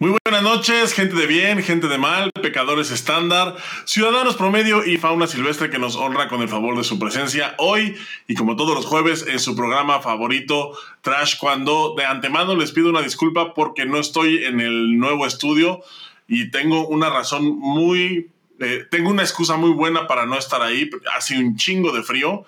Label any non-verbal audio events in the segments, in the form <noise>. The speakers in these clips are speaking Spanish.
Muy buenas noches, gente de bien, gente de mal, pecadores estándar, ciudadanos promedio y fauna silvestre que nos honra con el favor de su presencia hoy y como todos los jueves en su programa favorito Trash cuando de antemano les pido una disculpa porque no estoy en el nuevo estudio y tengo una razón muy eh, tengo una excusa muy buena para no estar ahí, hace un chingo de frío,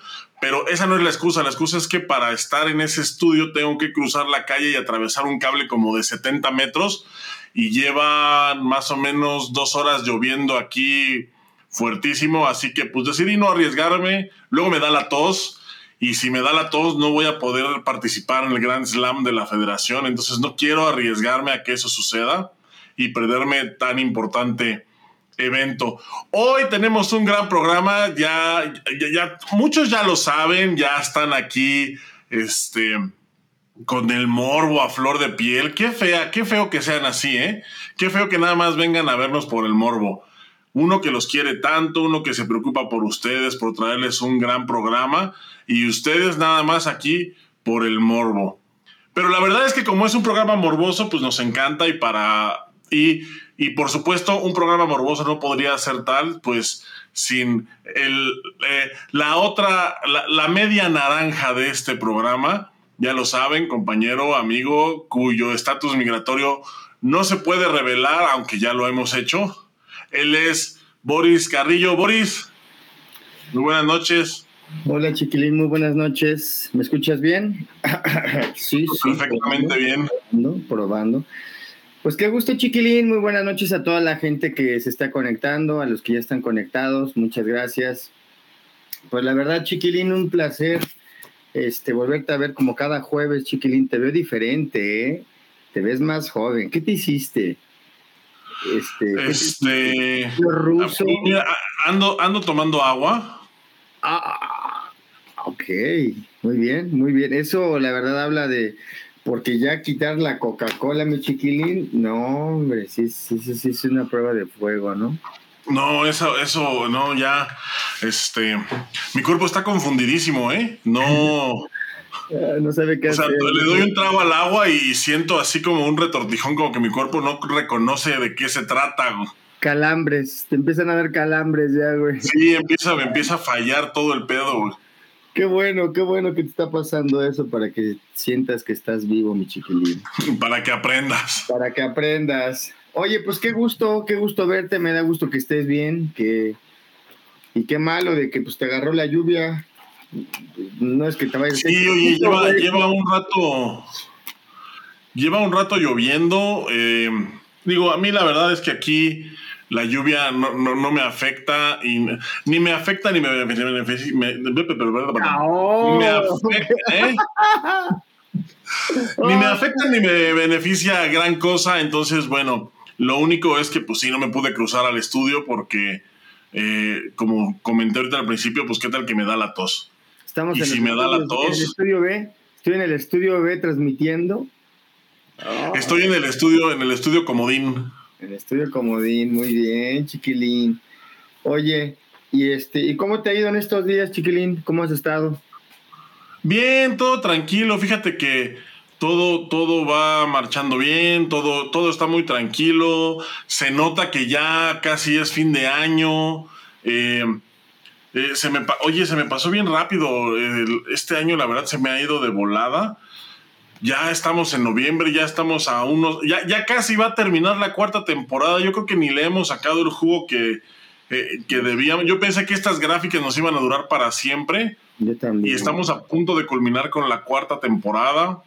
pero esa no es la excusa, la excusa es que para estar en ese estudio tengo que cruzar la calle y atravesar un cable como de 70 metros y llevan más o menos dos horas lloviendo aquí fuertísimo, así que pues decidí no arriesgarme, luego me da la tos y si me da la tos no voy a poder participar en el Grand Slam de la federación, entonces no quiero arriesgarme a que eso suceda y perderme tan importante evento. Hoy tenemos un gran programa, ya, ya, ya, muchos ya lo saben, ya están aquí, este, con el morbo a flor de piel. Qué fea, qué feo que sean así, ¿eh? Qué feo que nada más vengan a vernos por el morbo. Uno que los quiere tanto, uno que se preocupa por ustedes, por traerles un gran programa, y ustedes nada más aquí por el morbo. Pero la verdad es que como es un programa morboso, pues nos encanta y para... Y, y por supuesto, un programa morboso no podría ser tal, pues sin el, eh, la otra, la, la media naranja de este programa, ya lo saben, compañero, amigo, cuyo estatus migratorio no se puede revelar, aunque ya lo hemos hecho. Él es Boris Carrillo. Boris, muy buenas noches. Hola chiquilín, muy buenas noches. ¿Me escuchas bien? <coughs> sí, sí. Perfectamente bien. Probando, probando. Pues qué gusto chiquilín, muy buenas noches a toda la gente que se está conectando, a los que ya están conectados, muchas gracias. Pues la verdad chiquilín, un placer este, volverte a ver como cada jueves, chiquilín, te veo diferente, ¿eh? Te ves más joven. ¿Qué te hiciste? Este, este ruso. Mira, ando, ando tomando agua. Ah, ok, muy bien, muy bien. Eso la verdad habla de, porque ya quitar la Coca-Cola, mi chiquilín, no, hombre, sí, sí, sí, sí, es una prueba de fuego, ¿no? No, eso, eso, no, ya, este, mi cuerpo está confundidísimo, ¿eh? No. <laughs> no sabe qué o sea, le doy un trago al agua y siento así como un retortijón, como que mi cuerpo no reconoce de qué se trata. Calambres, te empiezan a dar calambres ya, güey. Sí, empieza, me empieza a fallar todo el pedo, güey. Qué bueno, qué bueno que te está pasando eso para que sientas que estás vivo, mi chiquilín. Para que aprendas. Para que aprendas. Oye, pues qué gusto, qué gusto verte, me da gusto que estés bien, que y qué malo de que pues te agarró la lluvia. No es que te vayas. Sí, oye, lleva, lleva, un rato, lleva un rato lloviendo. Eh, digo, a mí la verdad es que aquí la lluvia no, no, me afecta y ni me afecta ni me beneficia. Me, me, afecta, ¿eh? ni me afecta ni me beneficia gran cosa. Entonces, bueno, lo único es que, pues sí, no me pude cruzar al estudio porque, eh, como comenté ahorita al principio, pues qué tal que me da la tos. Estamos y en si me da la tos. En el estudio B, estoy en el estudio B transmitiendo. Estoy en el estudio, en el estudio Comodín. En el estudio Comodín, muy bien, chiquilín. Oye, y este, ¿y cómo te ha ido en estos días, chiquilín? ¿Cómo has estado? Bien, todo tranquilo. Fíjate que todo, todo va marchando bien, todo, todo está muy tranquilo, se nota que ya casi es fin de año. Eh, eh, se me, oye, se me pasó bien rápido. este año, la verdad, se me ha ido de volada. Ya estamos en noviembre, ya estamos a unos. Ya, ya casi va a terminar la cuarta temporada. Yo creo que ni le hemos sacado el jugo que, eh, que debíamos. Yo pensé que estas gráficas nos iban a durar para siempre. Y estamos a punto de culminar con la cuarta temporada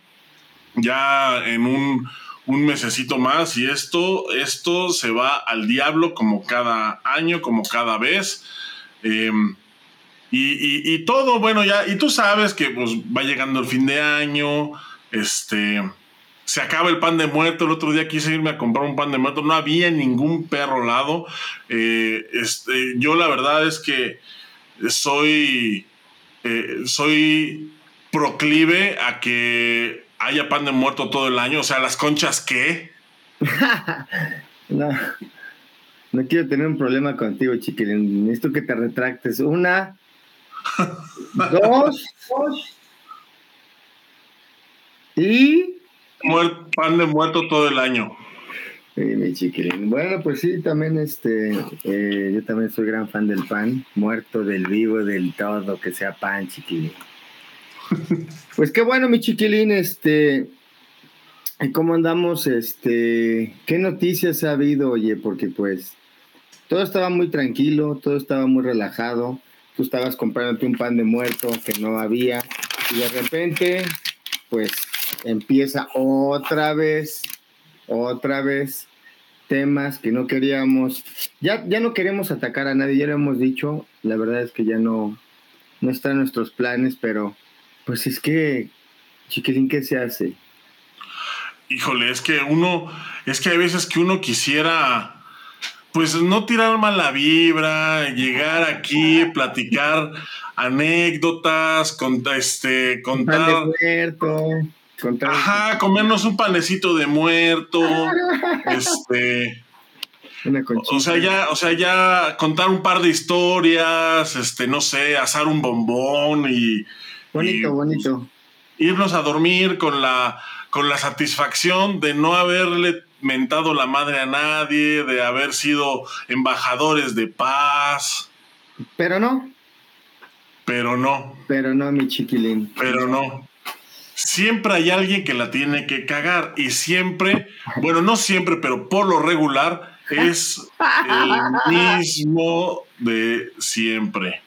ya en un, un mesecito más y esto, esto se va al diablo como cada año, como cada vez. Em, y, y, todo, bueno, ya, y tú sabes que pues va llegando el fin de año, este, se acaba el pan de muerto, el otro día quise irme a comprar un pan de muerto, no había ningún perro lado. Eh, este, yo la verdad es que soy, eh, soy proclive a que haya pan de muerto todo el año? O sea, ¿las conchas qué? <laughs> no, no quiero tener un problema contigo, chiquilín. Necesito que te retractes. Una, <laughs> dos, dos, y... pan de muerto todo el año. Sí, mi chiquilín. Bueno, pues sí, también este, eh, yo también soy gran fan del pan, muerto, del vivo, del todo, que sea pan, chiquilín. <laughs> Pues qué bueno, mi chiquilín, este, ¿cómo andamos? Este, ¿qué noticias ha habido, oye? Porque pues todo estaba muy tranquilo, todo estaba muy relajado. Tú estabas comprándote un pan de muerto que no había y de repente, pues empieza otra vez, otra vez temas que no queríamos, ya, ya no queremos atacar a nadie, ya lo hemos dicho, la verdad es que ya no, no está en nuestros planes, pero pues es que, chiquilín, ¿qué se hace? Híjole, es que uno, es que hay veces que uno quisiera, pues no tirar mala vibra, llegar aquí, platicar anécdotas, contar, este, contar. Ajá, comernos un panecito de muerto. <laughs> este. o sea, ya, o sea, ya contar un par de historias, este, no sé, asar un bombón y. Bonito, bonito. Irnos a dormir con la, con la satisfacción de no haberle mentado la madre a nadie, de haber sido embajadores de paz. Pero no. Pero no. Pero no, mi chiquilín. Pero no siempre hay alguien que la tiene que cagar y siempre, bueno, no siempre, pero por lo regular es el mismo de siempre.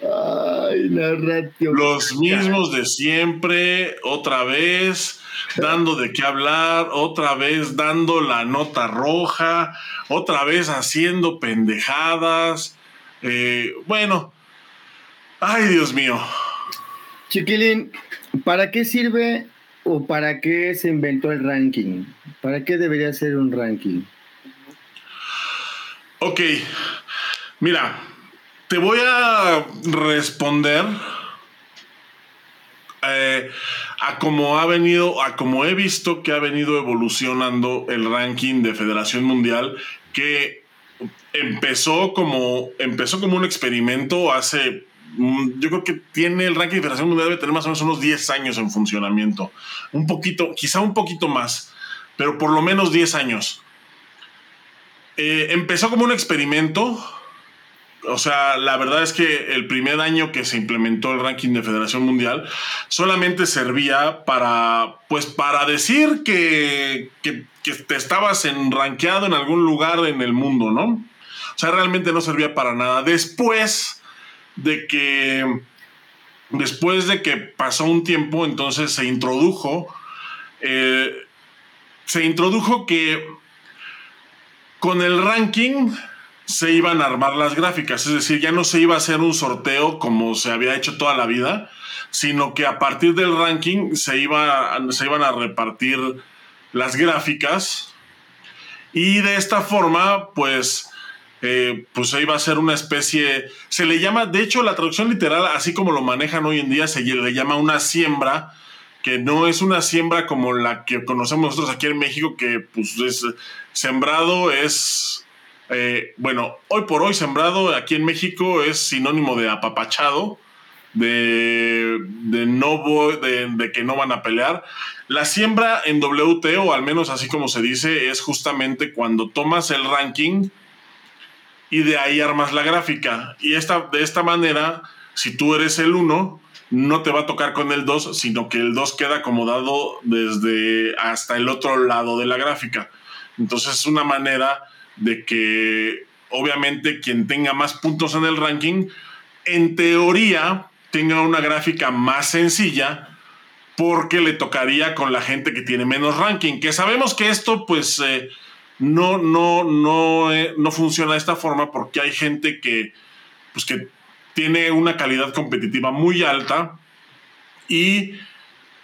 Ay, narratio. Los mismos de siempre, otra vez, dando de qué hablar, otra vez dando la nota roja, otra vez haciendo pendejadas. Eh, bueno, ay, Dios mío. Chiquilín, ¿Para qué sirve o para qué se inventó el ranking? ¿Para qué debería ser un ranking? Ok, mira, te voy a responder eh, a cómo ha venido, a cómo he visto que ha venido evolucionando el ranking de Federación Mundial, que empezó como, empezó como un experimento hace yo creo que tiene el ranking de Federación Mundial debe tener más o menos unos 10 años en funcionamiento. Un poquito, quizá un poquito más, pero por lo menos 10 años. Eh, empezó como un experimento. O sea, la verdad es que el primer año que se implementó el ranking de Federación Mundial solamente servía para, pues, para decir que, que, que te estabas en rankeado en algún lugar en el mundo, ¿no? O sea, realmente no servía para nada. Después, de que después de que pasó un tiempo, entonces se introdujo, eh, se introdujo que con el ranking se iban a armar las gráficas, es decir, ya no se iba a hacer un sorteo como se había hecho toda la vida, sino que a partir del ranking se, iba, se iban a repartir las gráficas. Y de esta forma, pues eh, pues ahí va a ser una especie, se le llama, de hecho la traducción literal, así como lo manejan hoy en día, se le llama una siembra, que no es una siembra como la que conocemos nosotros aquí en México, que pues es sembrado, es, eh, bueno, hoy por hoy sembrado aquí en México es sinónimo de apapachado, de, de no de, de, que no van a pelear. La siembra en WT, al menos así como se dice, es justamente cuando tomas el ranking y de ahí armas la gráfica. Y esta, de esta manera, si tú eres el 1, no te va a tocar con el 2, sino que el 2 queda acomodado desde hasta el otro lado de la gráfica. Entonces es una manera de que obviamente quien tenga más puntos en el ranking, en teoría tenga una gráfica más sencilla porque le tocaría con la gente que tiene menos ranking, que sabemos que esto pues eh, no, no, no, eh, no funciona de esta forma porque hay gente que, pues que tiene una calidad competitiva muy alta y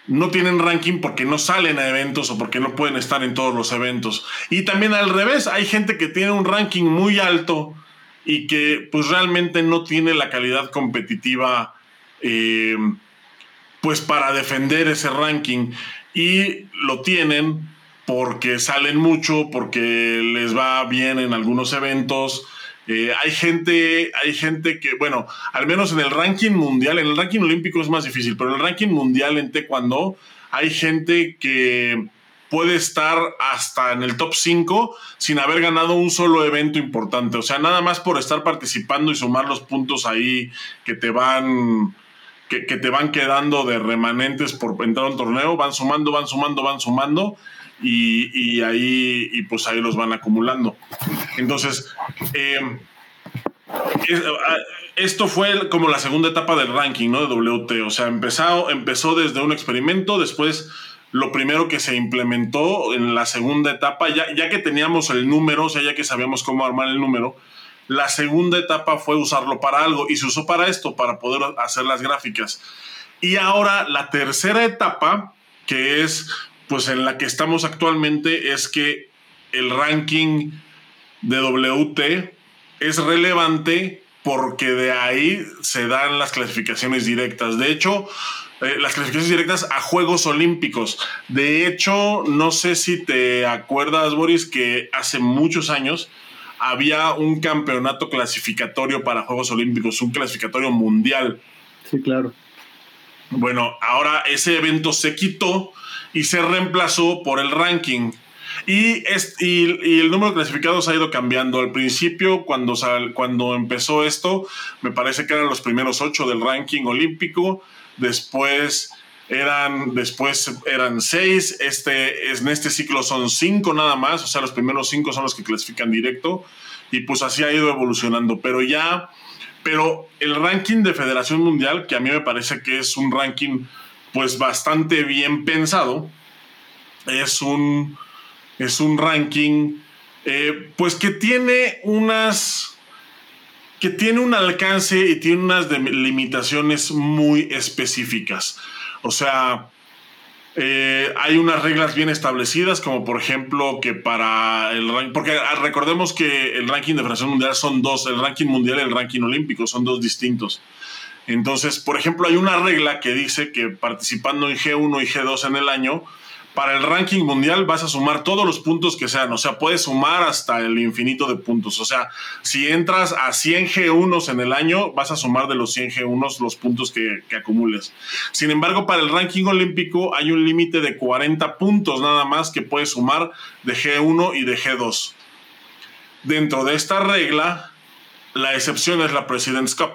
no tienen ranking porque no salen a eventos o porque no pueden estar en todos los eventos. Y también al revés, hay gente que tiene un ranking muy alto y que pues realmente no tiene la calidad competitiva eh, pues para defender ese ranking y lo tienen porque salen mucho, porque les va bien en algunos eventos. Eh, hay gente, hay gente que, bueno, al menos en el ranking mundial, en el ranking olímpico es más difícil, pero en el ranking mundial en taekwondo hay gente que, puede estar hasta en el top 5 sin haber ganado un solo evento importante. O sea, nada más por estar participando y sumar los puntos ahí que te van, que, te van quedando de remanentes por entrar a un torneo, van sumando, van sumando, van sumando. Y, ahí, y pues ahí los van acumulando. Entonces, eh, ah, esto fue como la segunda etapa del ranking, ¿no? De WT. O sea, empezó, empezó desde un experimento, después lo primero que se implementó en la segunda etapa, ya, ya que teníamos el número, o sea, ya que sabíamos cómo armar el número, la segunda etapa fue usarlo para algo y se usó para esto, para poder hacer las gráficas. Y ahora la tercera etapa, que es pues en la que estamos actualmente, es que el ranking de WT es relevante porque de ahí se dan las clasificaciones directas. De hecho, eh, las clasificaciones directas a Juegos Olímpicos. De hecho, no sé si te acuerdas, Boris, que hace muchos años había un campeonato clasificatorio para Juegos Olímpicos, un clasificatorio mundial. Sí, claro. Bueno, ahora ese evento se quitó y se reemplazó por el ranking. Y, y, el número de clasificados ha ido cambiando. Al principio, cuando, cuando empezó esto, me parece que eran los primeros ocho del ranking olímpico. Después eran, después eran seis, este, en este ciclo son cinco nada más, o sea, los primeros cinco son los que clasifican directo, y pues así ha ido evolucionando, pero ya, pero el ranking de Federación Mundial, que a mí me parece que es un ranking pues bastante bien pensado, es un, es un ranking eh, pues que tiene unas que tiene un alcance y tiene unas limitaciones muy específicas. O sea, eh, hay unas reglas bien establecidas, como por ejemplo que para el ranking, porque ah, recordemos que el ranking de Federación Mundial son dos, el ranking mundial y el ranking olímpico son dos distintos. Entonces, por ejemplo, hay una regla que dice que participando en G1 y G2 en el año, para el ranking mundial vas a sumar todos los puntos que sean, o sea, puedes sumar hasta el infinito de puntos. O sea, si entras a 100 G1s en el año, vas a sumar de los 100 G1s los puntos que, que acumules. Sin embargo, para el ranking olímpico hay un límite de 40 puntos nada más que puedes sumar de G1 y de G2. Dentro de esta regla, la excepción es la President's Cup.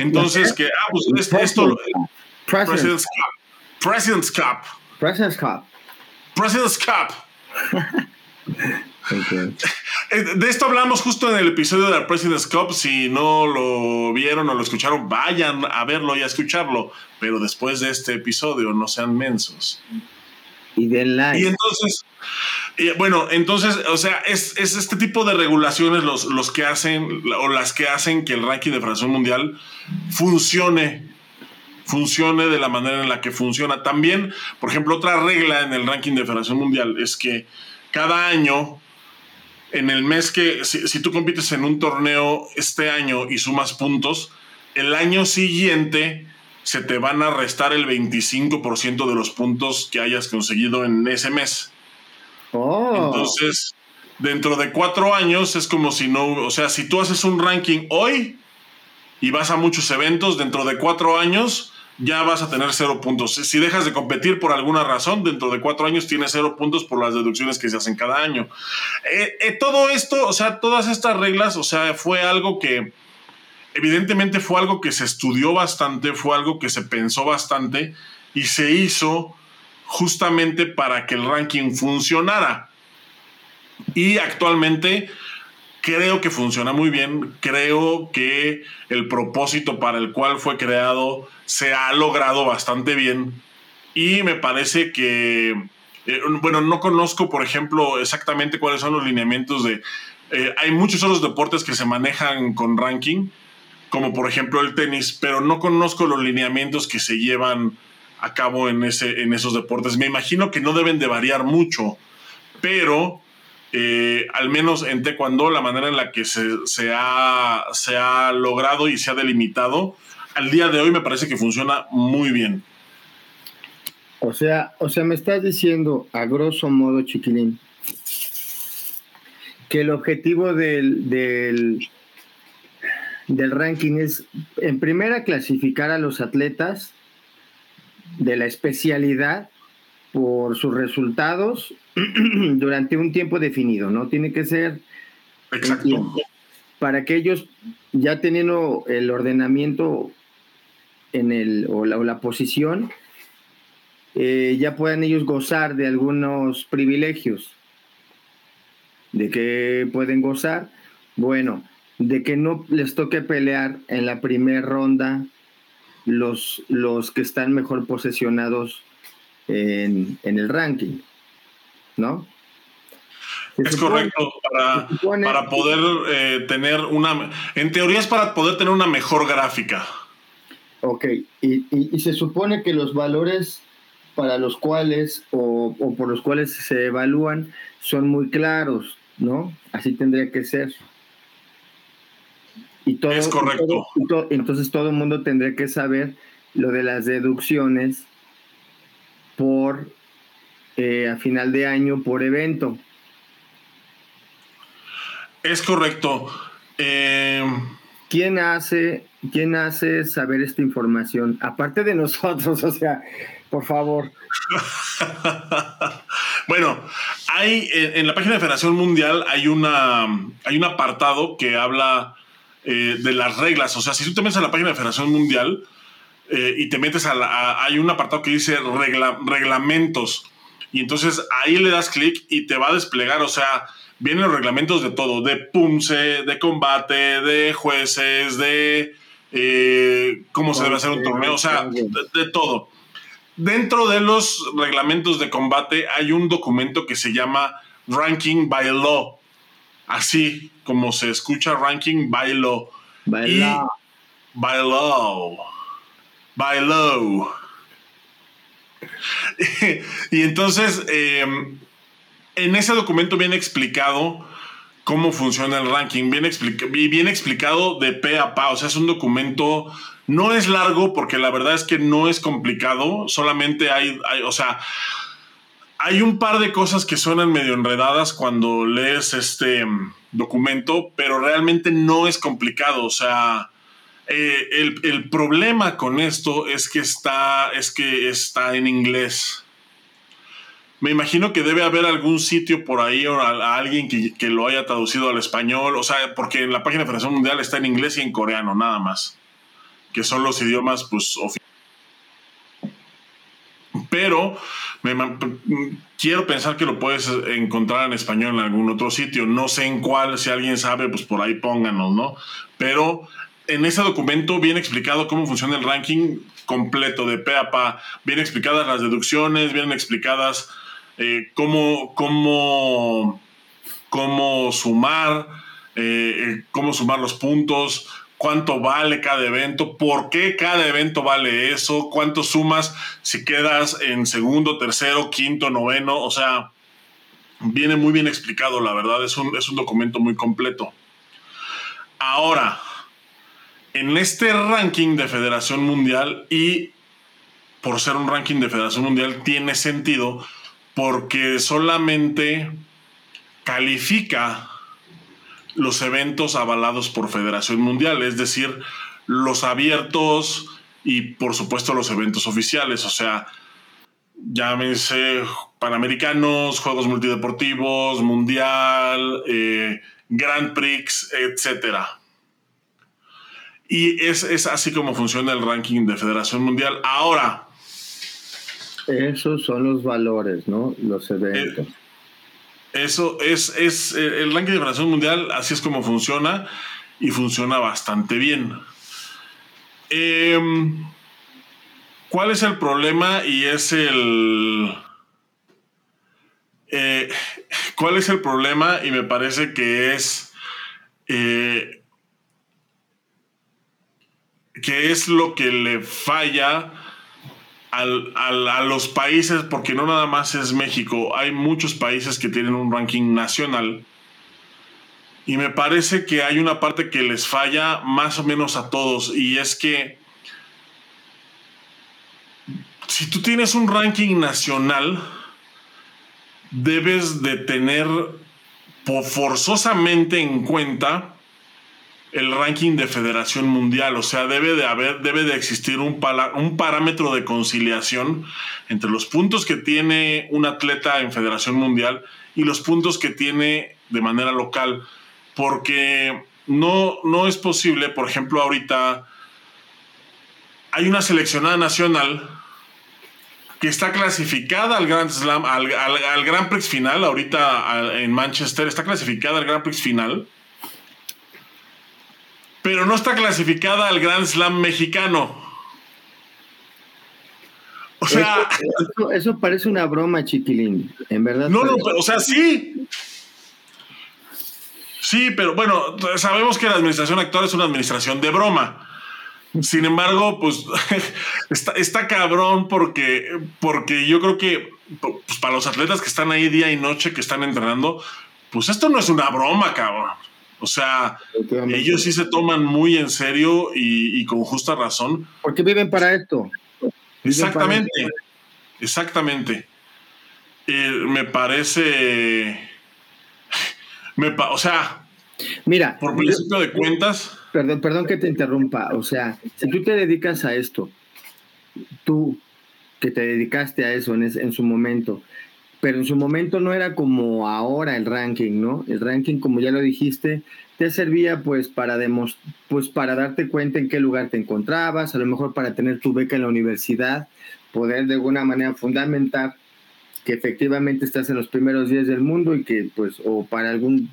Entonces, que, ah, pues esto, President's Cup. President's Cup President's Cup. President's Cup. <laughs> Eh, de esto hablamos justo en el episodio de la President's Cup. Si no lo vieron o lo escucharon, vayan a verlo y a escucharlo. Pero después de este episodio, no sean mensos. Y den like. Y entonces, bueno, entonces, o sea, es, este tipo de regulaciones los, los que hacen o las que hacen que el ranking de Federación Mundial funcione funcione de la manera en la que funciona. También, por ejemplo, otra regla en el ranking de Federación Mundial es que cada año, en el mes que, si, tú compites en un torneo este año y sumas puntos, el año siguiente se te van a restar el 25% de los puntos que hayas conseguido en ese mes. Oh. Entonces, dentro de cuatro años es como si no, o sea, si tú haces un ranking hoy y vas a muchos eventos, dentro de cuatro años ya vas a tener cero puntos. Si dejas de competir por alguna razón, dentro de cuatro años tienes cero puntos por las deducciones que se hacen cada año. Eh, eh, todo esto, o sea, todas estas reglas, o sea, fue algo que evidentemente fue algo que se estudió bastante, fue algo que se pensó bastante y se hizo justamente para que el ranking funcionara. Y actualmente creo que funciona muy bien, creo que el propósito para el cual fue creado se ha logrado bastante bien y me parece que, eh, bueno, no conozco, por ejemplo, exactamente cuáles son los lineamientos de... Eh, hay muchos otros deportes que se manejan con ranking, como por ejemplo el tenis, pero no conozco los lineamientos que se llevan a cabo en, ese, en esos deportes. Me imagino que no deben de variar mucho, pero eh, al menos en Taekwondo, la manera en la que se, ha, se ha logrado y se ha delimitado, al día de hoy me parece que funciona muy bien. O sea, o sea, me estás diciendo, a grosso modo, chiquilín, que el objetivo del, del, del ranking es, en primera, clasificar a los atletas de la especialidad por sus resultados <clears throat> durante un tiempo definido, ¿no? Tiene que ser Exacto. para que ellos ya teniendo el ordenamiento en el, o, la, posición, eh, ya puedan ellos gozar de algunos privilegios. ¿De que pueden gozar? Bueno, de que no les toque pelear en la primera ronda los, los que están mejor posesionados en, el ranking, ¿no? es correcto, para, poder eh, tener una, en teoría es para poder tener una mejor gráfica. Ok, y, se supone que los valores para los cuales o, por los cuales se evalúan son muy claros, ¿no? Así tendría que ser. Y todo, es correcto. entonces todo el mundo tendría que saber lo de las deducciones por eh, a final de año por evento. Es correcto. Eh, ¿Quién hace, ¿Quién hace saber esta información? Aparte de nosotros, <laughs> o sea, por favor. <laughs> bueno, hay en la página de Federación Mundial hay una hay un apartado que habla eh, de las reglas. O sea, si tú te metes a la página de Federación Mundial, eh, y te metes a, la, hay un apartado que dice reglamentos y entonces ahí le das clic y te va a desplegar, o sea, vienen los reglamentos de todo, de PUMSE, de combate, de jueces, de eh, cómo se debe hacer un torneo, o sea, de, todo. Dentro de los reglamentos de combate hay un documento que se llama Ranking by Law, así como se escucha Ranking. By law by low. y entonces, em, en ese documento viene explicado cómo funciona el ranking, bien, bien explicado de pe a pa, o sea, es un documento, no es largo porque la verdad es que no es complicado, solamente hay, hay o sea, hay un par de cosas que suenan medio enredadas cuando lees este em, documento, pero realmente no es complicado, o sea, eh, el, problema con esto es que está, es que está en inglés. Me imagino que debe haber algún sitio por ahí o alguien que, lo haya traducido al español, o sea, porque en la página de Federación Mundial está en inglés y en coreano, nada más, que son los idiomas pues oficiales. Pero quiero pensar que lo puedes encontrar en español en algún otro sitio. No sé en cuál, si alguien sabe, pues por ahí pónganos, ¿no? Pero en ese documento viene explicado cómo funciona el ranking completo de pe a pa. Vienen explicadas las deducciones, vienen explicadas eh, cómo, cómo, cómo sumar, eh, eh, cómo sumar los puntos, cuánto vale cada evento, por qué cada evento vale eso, cuánto sumas si quedas en segundo, tercero, quinto, noveno. O sea, viene muy bien explicado, la verdad, es un, es un documento muy completo. Ahora, en este ranking de Federación Mundial y por ser un ranking de Federación Mundial tiene sentido porque solamente califica los eventos avalados por Federación Mundial, es decir, los abiertos y por supuesto los eventos oficiales, o sea, llámense Panamericanos, Juegos Multideportivos, Mundial, eh, Grand Prix, etcétera. Y es, así como funciona el ranking de Federación Mundial. Ahora. Esos son los valores, ¿no? Los eventos. Eh, eso es, es eh, el ranking de Federación Mundial, así es como funciona y funciona bastante bien. Em, ¿Cuál es el problema? Y es el. Eh, <laughs> ¿Cuál es el problema? Y me parece que es qué es lo que le falla a los países, porque no nada más es México, hay muchos países que tienen un ranking nacional. Y me parece que hay una parte que les falla más o menos a todos, y es que si tú tienes un ranking nacional, debes de tener forzosamente en cuenta el ranking de Federación Mundial. O sea, debe de haber, debe de existir un, un parámetro de conciliación entre los puntos que tiene un atleta en Federación Mundial y los puntos que tiene de manera local. Porque no, no es posible, por ejemplo, ahorita hay una seleccionada nacional que está clasificada al Grand Slam, al, al, Grand Prix final, ahorita en Manchester, está clasificada al Grand Prix final, pero no está clasificada al Grand Slam mexicano. O sea. Eso, parece una broma, chiquilín. En verdad. No, no, o sea, sí. Sí, pero bueno, sabemos que la administración actual es una administración de broma. Sin embargo, pues <laughs> está, cabrón porque, porque yo creo que pues, para los atletas que están ahí día y noche, que están entrenando, pues esto no es una broma, cabrón. O sea, ellos sí se toman muy en serio y, con justa razón. Porque viven para esto. exactamente, exactamente. Eh, me parece, me o sea, mira, por principio de cuentas Perdón, perdón que te interrumpa. O sea, si tú te dedicas a esto, tú que te dedicaste a eso en, en su momento, pero en su momento no era como ahora el ranking, ¿no? El ranking, como ya lo dijiste, te servía pues para, pues para darte cuenta en qué lugar te encontrabas, a lo mejor para tener tu beca en la universidad, poder de alguna manera fundamentar que efectivamente estás en los primeros días del mundo y que pues, o para algún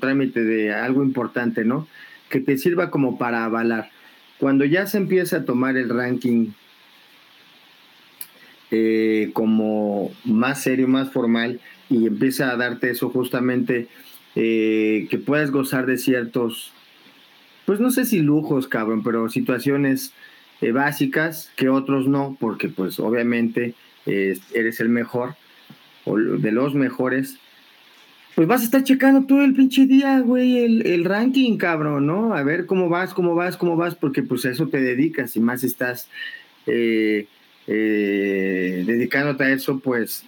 trámite de algo importante, ¿no? que te sirva como para avalar. Cuando ya se empieza a tomar el ranking eh, como más serio, más formal, y empieza a darte eso justamente, eh, que puedas gozar de ciertos, pues no sé si lujos, cabrón, pero situaciones eh, básicas que otros no, porque pues obviamente eres el mejor o de los mejores pues vas a estar checando todo el pinche día, güey, el, ranking, cabrón, ¿no? A ver cómo vas, cómo vas, cómo vas, porque pues a eso te dedicas y más estás eh, eh, dedicándote a eso, pues,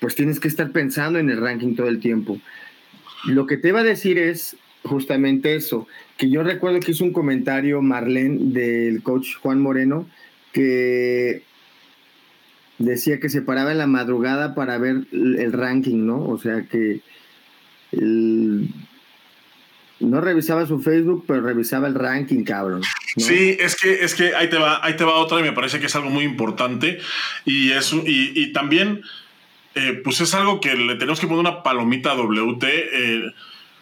pues tienes que estar pensando en el ranking todo el tiempo. Lo que te iba a decir es justamente eso, que yo recuerdo que hizo un comentario Marlene del coach Juan Moreno, que decía que se paraba en la madrugada para ver el ranking, ¿no? O sea que no revisaba su Facebook, pero revisaba el ranking, cabrón. Sí, es que, es que ahí te va, ahí te va otra y me parece que es algo muy importante. Y eso, y, también, eh, pues es algo que le tenemos que poner una palomita a WT. Eh,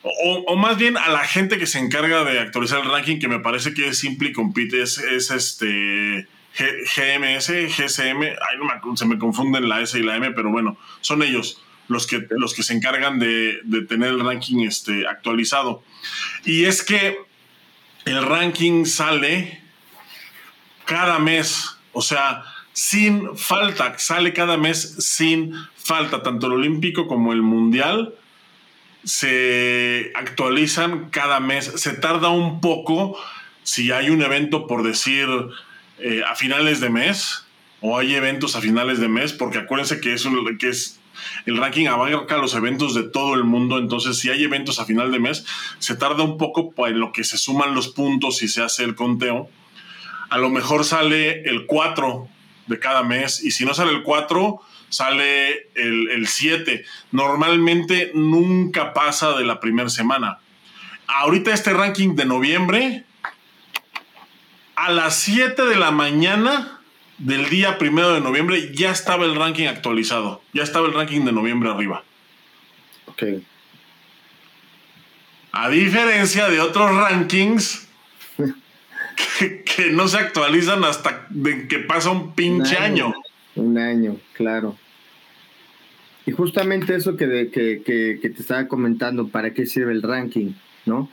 o, o, más bien a la gente que se encarga de actualizar el ranking, que me parece que es Simple Compete, es, es este GMS, GCM, ay, no se me confunden la S y la M, pero bueno, son ellos los que, los que se encargan de, tener el ranking este, actualizado. Y es que el ranking sale cada mes, o sea, sin falta, sale cada mes sin falta, tanto el olímpico como el mundial se actualizan cada mes, se tarda un poco si hay un evento, por decir, eh, a finales de mes o hay eventos a finales de mes, porque acuérdense que es el ranking abarca los eventos de todo el mundo, entonces si hay eventos a final de mes, se tarda un poco en lo que se suman los puntos y se hace el conteo. A lo mejor sale el 4 de cada mes y si no sale el 4, sale el, el 7. Normalmente nunca pasa de la primera semana. Ahorita este ranking de noviembre a las 7 de la mañana del día primero de noviembre ya estaba el ranking actualizado. Ya estaba el ranking de noviembre arriba. Ok. A diferencia de otros rankings que, no se actualizan hasta que pasa un pinche año, Un año, claro. Y justamente eso que, que, te estaba comentando, ¿para qué sirve el ranking? ¿No?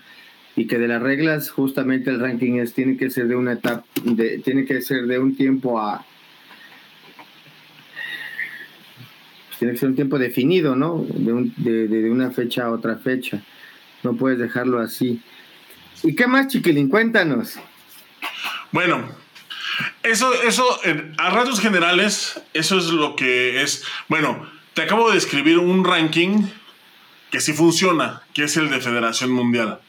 Y que de las reglas justamente el ranking es tiene que ser de una etapa de, tiene que ser de un tiempo a tiene que ser un tiempo definido no de, de, una fecha a otra fecha. No puedes dejarlo así. Y qué más chiquilín cuéntanos. Bueno eso eso a rasgos generales eso es lo que es bueno te acabo de escribir un ranking que sí funciona que es el de Federación Mundial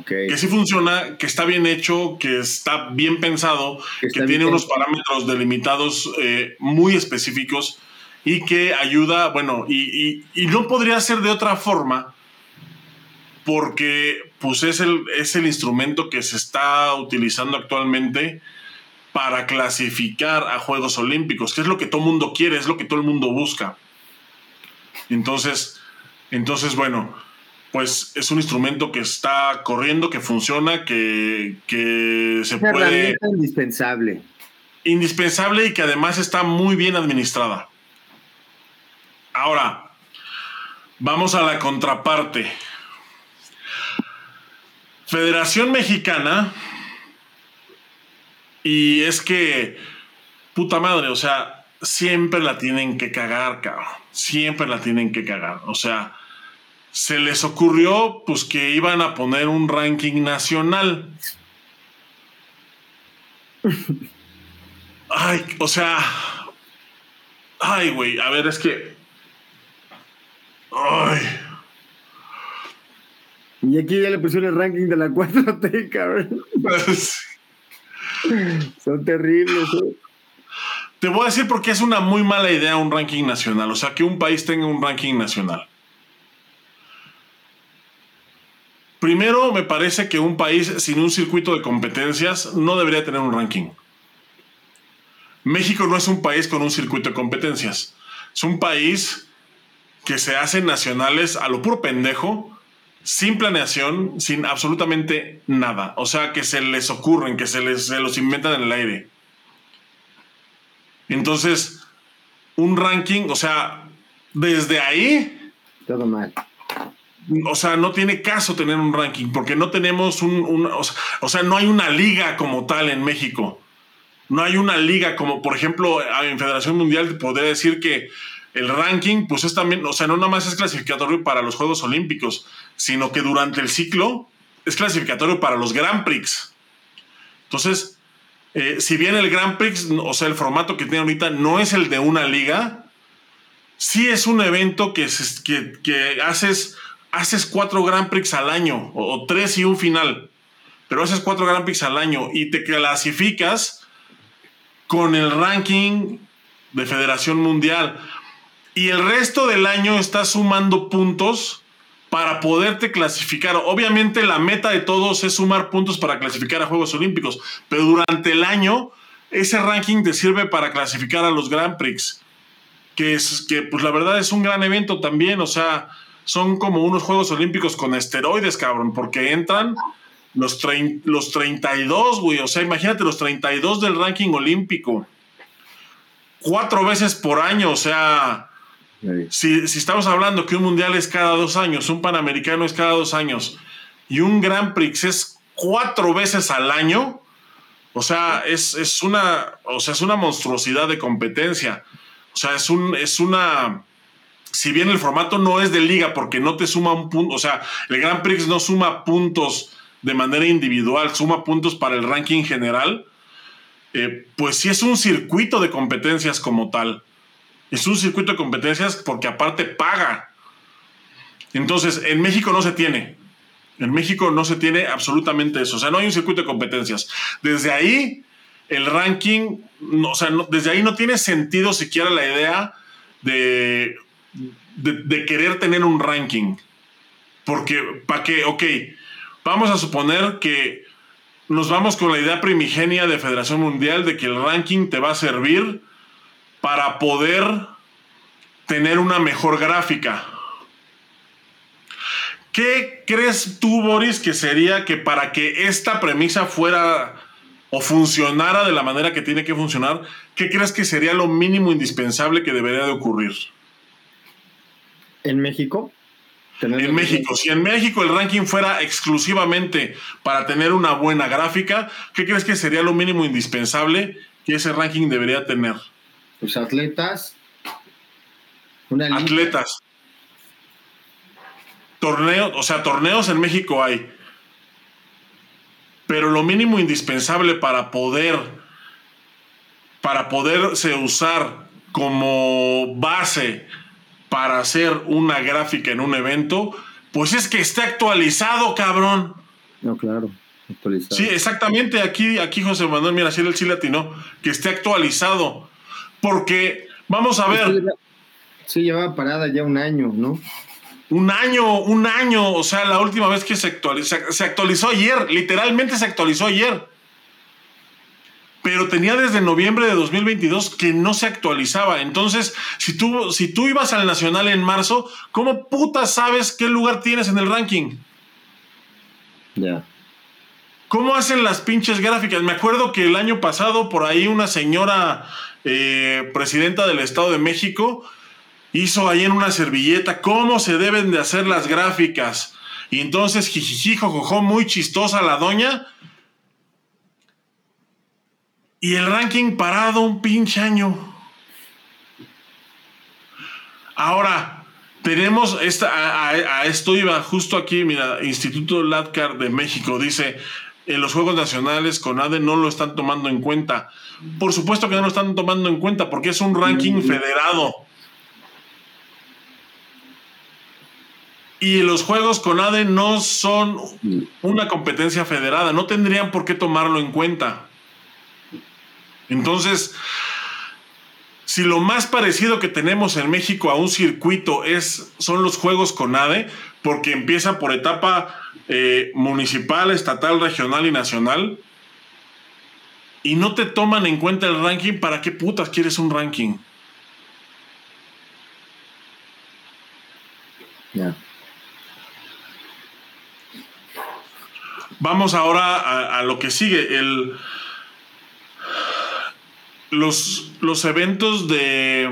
Que sí funciona, que está bien hecho, que está bien pensado, que, tiene unos parámetros delimitados eh, muy específicos y que ayuda, bueno, y, no podría ser de otra forma porque pues es el, es el instrumento que se está utilizando actualmente para clasificar a Juegos Olímpicos, que es lo que todo el mundo quiere, es lo que todo el mundo busca. Entonces, entonces bueno, pues es un instrumento que está corriendo, que funciona, que, que se Una puede... indispensable. Indispensable y que además está muy bien administrada. Ahora, vamos a la contraparte. Federación Mexicana, y es que, puta madre, o sea, siempre la tienen que cagar, cabrón. Siempre la tienen que cagar. O sea, se les ocurrió pues que iban a poner un ranking nacional. Ay, o sea, ay, güey, a ver, es que ay. Y aquí ya le pusieron el ranking de la 4T, cabrón. <laughs> Son terribles. ¿eh? Te voy a decir porque es una muy mala idea un ranking nacional. O sea, que un país tenga un ranking nacional. Primero, me parece que un país sin un circuito de competencias no debería tener un ranking. México no es un país con un circuito de competencias. Es un país que se hace nacionales a lo puro pendejo, sin planeación, sin absolutamente nada. O sea, que se les ocurren, que se, les, se los inventan en el aire. Entonces, un ranking, o sea, desde ahí... Todo mal o sea, no tiene caso tener un ranking porque no tenemos un, o, sea, no hay una liga como tal en México. No hay una liga como, por ejemplo, en Federación Mundial podría decir que el ranking, pues es también, o sea, no nada más es clasificatorio para los Juegos Olímpicos, sino que durante el ciclo es clasificatorio para los Grand Prix. Entonces, eh, si bien el Grand Prix, o sea, el formato que tiene ahorita no es el de una liga, sí es un evento que, que haces haces cuatro Grand Prix al año, o, tres y un final, pero haces cuatro Grand Prix al año y te clasificas con el ranking de Federación Mundial. Y el resto del año estás sumando puntos para poderte clasificar. Obviamente la meta de todos es sumar puntos para clasificar a Juegos Olímpicos, pero durante el año ese ranking te sirve para clasificar a los Grand Prix, que es que pues la verdad es un gran evento también, o sea, son como unos Juegos Olímpicos con esteroides, cabrón, porque entran los, los 32, güey. O sea, imagínate los 32 del ranking olímpico. Cuatro veces por año, o sea, si, si, estamos hablando que un mundial es cada dos años, un panamericano es cada dos años y un Grand Prix es cuatro veces al año, o sea, es, es una, o sea, es una monstruosidad de competencia. O sea, es, un, es una si bien el formato no es de liga porque no te suma un punto, o sea, el Grand Prix no suma puntos de manera individual, suma puntos para el ranking general, eh, pues sí es un circuito de competencias como tal. Es un circuito de competencias porque aparte paga. Entonces, en México no se tiene. En México no se tiene absolutamente eso. O sea, no hay un circuito de competencias. Desde ahí, el ranking, o sea, desde ahí no tiene sentido siquiera la idea de de, querer tener un ranking. Porque, ¿para qué? Ok, vamos a suponer que nos vamos con la idea primigenia de Federación Mundial de que el ranking te va a servir para poder tener una mejor gráfica. ¿Qué crees tú, Boris, que sería que para que esta premisa fuera o funcionara de la manera que tiene que funcionar, qué crees que sería lo mínimo indispensable que debería de ocurrir? ¿En México? En México, si en México el ranking fuera exclusivamente para tener una buena gráfica, ¿qué crees que sería lo mínimo indispensable que ese ranking debería tener? Pues atletas. atletas. Torneos, o sea, torneos en México hay. Pero lo mínimo indispensable para poder para poderse usar como base para hacer una gráfica en un evento, pues es que esté actualizado, cabrón. No, claro. Actualizado. Sí, exactamente. Aquí, aquí José Manuel, mira, sí, el sí latino, que esté actualizado. Porque, vamos a ver. Sí, llevaba parada ya un año, ¿no? Un año, un año. O sea, la última vez que se actualizó, se actualizó ayer, literalmente se actualizó ayer pero tenía desde noviembre de 2022 que no se actualizaba. Entonces, si tú, si tú ibas al Nacional en marzo, ¿cómo puta sabes qué lugar tienes en el ranking? Ya. ¿Cómo hacen las pinches gráficas? Me acuerdo que el año pasado, por ahí, una señora eh, presidenta del Estado de México hizo ahí en una servilleta cómo se deben de hacer las gráficas. Y entonces, jijijijo, muy chistosa la doña y el ranking parado un pinche año. Ahora, tenemos esta, a, esto iba justo aquí, mira, Instituto Latcar de México dice, en los Juegos Nacionales con ADE no lo están tomando en cuenta. Por supuesto que no lo están tomando en cuenta porque es un ranking federado. Y los Juegos con ADE no son una competencia federada, no tendrían por qué tomarlo en cuenta. Entonces, si lo más parecido que tenemos en México a un circuito es, son los juegos con ADE, porque empieza por etapa eh, municipal, estatal, regional y nacional, y no te toman en cuenta el ranking, ¿para qué putas quieres un ranking? Ya. Vamos ahora a, a, lo que sigue. El, los, los eventos de,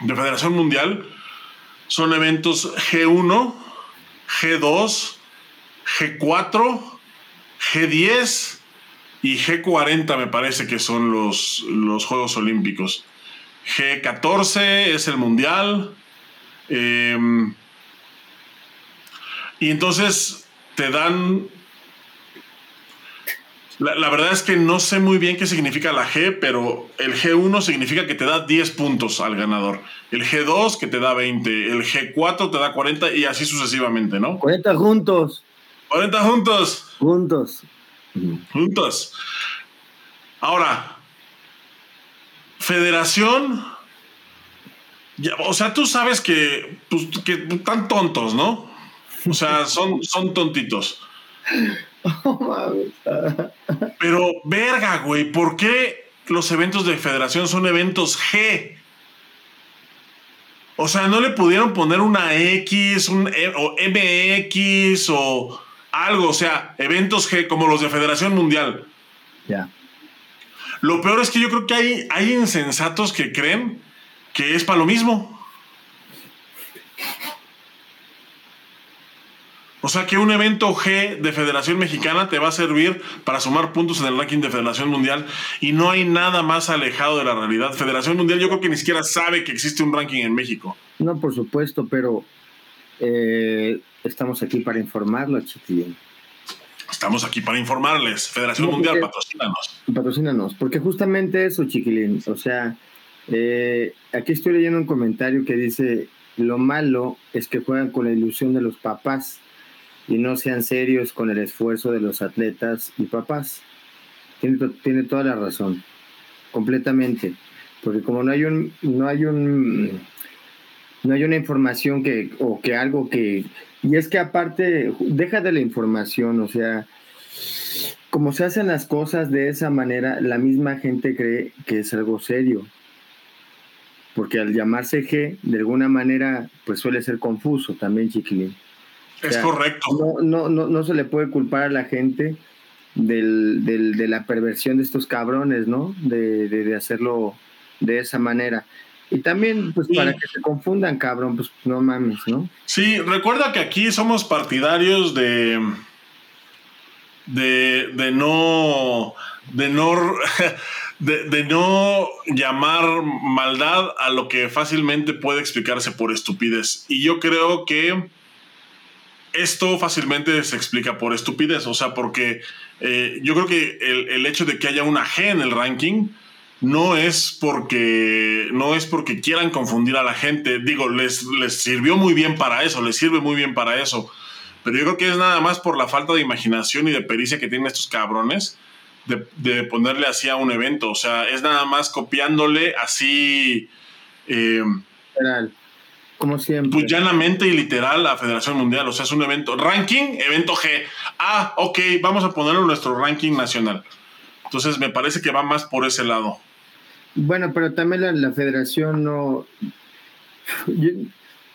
de Federación Mundial son eventos G1, G2, G4, G10 y G40 me parece que son los, los Juegos Olímpicos. G14 es el Mundial. Em, y entonces te dan la, verdad es que no sé muy bien qué significa la G, pero el G1 significa que te da 10 puntos al ganador. El G2 que te da 20. El G4 te da 40 y así sucesivamente, ¿no? 40 juntos. 40 juntos. Juntos. Juntos. Ahora, Federación. o sea, tú sabes que, pues, que están tontos, ¿no? O sea, son, son tontitos. <laughs> Pero, verga, güey, ¿por qué los eventos de federación son eventos G? O sea, no le pudieron poner una X un, e, o MX o algo, o sea, eventos G como los de Federación Mundial. Ya. Lo peor es que yo creo que hay, hay insensatos que creen que es para lo mismo. O sea que un evento G de Federación Mexicana te va a servir para sumar puntos en el ranking de Federación Mundial y no hay nada más alejado de la realidad. Federación Mundial yo creo que ni siquiera sabe que existe un ranking en México. No, por supuesto, pero eh, estamos aquí para informarlo, chiquilín. Estamos aquí para informarles. Federación Mundial, patrocínanos. Patrocínanos, porque justamente eso, chiquilín. O sea, eh, aquí estoy leyendo un comentario que dice, lo malo es que juegan con la ilusión de los papás y no sean serios con el esfuerzo de los atletas y papás. Tiene, tiene toda la razón, completamente, porque como no hay un, no hay un, no hay una información que, o que algo que, y es que aparte, deja de la información, o sea, como se hacen las cosas de esa manera, la misma gente cree que es algo serio. Porque al llamarse G, de alguna manera, pues suele ser confuso también, chiquilín. Es correcto. No, no, no, se le puede culpar a la gente del, de la perversión de estos cabrones, ¿no? De, hacerlo de esa manera. Y también, pues, para que se confundan, cabrón, pues no mames, ¿no? Sí, recuerda que aquí somos partidarios de. de, de no. de no. <laughs> De, de, no llamar maldad a lo que fácilmente puede explicarse por estupidez. Y yo creo que esto fácilmente se explica por estupidez, o sea, porque eh, yo creo que el, hecho de que haya una G en el ranking no es porque no es porque quieran confundir a la gente, digo, les, les sirvió muy bien para eso, les sirve muy bien para eso, pero yo creo que es nada más por la falta de imaginación y de pericia que tienen estos cabrones de, ponerle así a un evento. O sea, es nada más copiándole así. Eh, como siempre. Pues llanamente y literal a Federación Mundial. O sea, es un evento. Ranking, evento G. Ah, ok, vamos a ponerlo en nuestro ranking nacional. Entonces me parece que va más por ese lado. Bueno, pero también la, federación no.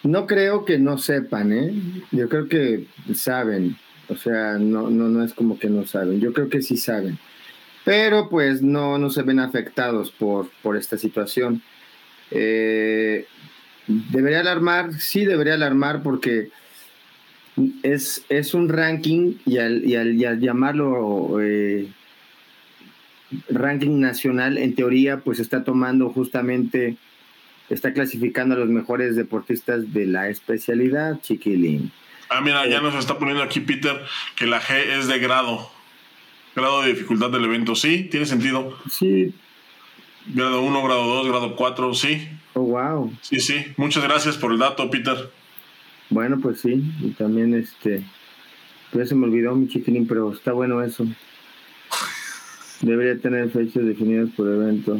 no creo que no sepan, ¿eh? Yo creo que saben. O sea, no, no, no es como que no saben. Yo creo que sí saben. Pero pues no, no se ven afectados por, por esta situación. Eh, debería alarmar, sí debería alarmar porque es, es un ranking y al, y al, llamarlo eh, ranking nacional, en teoría, pues está tomando justamente, está clasificando a los mejores deportistas de la especialidad, chiquilín. Ah, mira, ya nos está poniendo aquí Peter que la G es de grado. Grado de dificultad del evento, sí, tiene sentido. Sí. Grado 1, grado 2, grado 4, sí. Oh, wow. Sí, sí. Muchas gracias por el dato, Peter. Bueno, pues sí. Y también este. Pues se me olvidó mi chiquilín, pero está bueno eso. Debería tener fechas definidas por evento.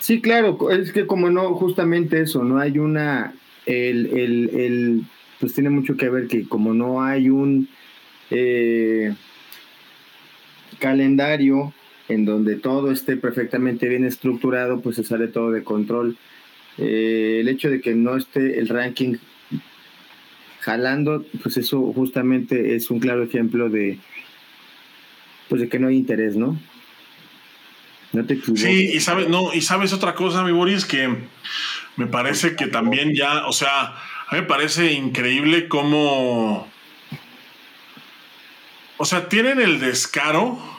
Sí, claro, es que como no, justamente eso, no hay una, el, el, el pues tiene mucho que ver que como no hay un eh, calendario en donde todo esté perfectamente bien estructurado, pues se sale todo de control. Eh, el hecho de que no esté el ranking jalando, pues eso justamente es un claro ejemplo de, pues de que no hay interés, ¿no? No te Sí, y sabes, no, y sabes otra cosa, mi Boris, que me parece que también ya, o sea, a mí me parece increíble cómo, o sea, tienen el descaro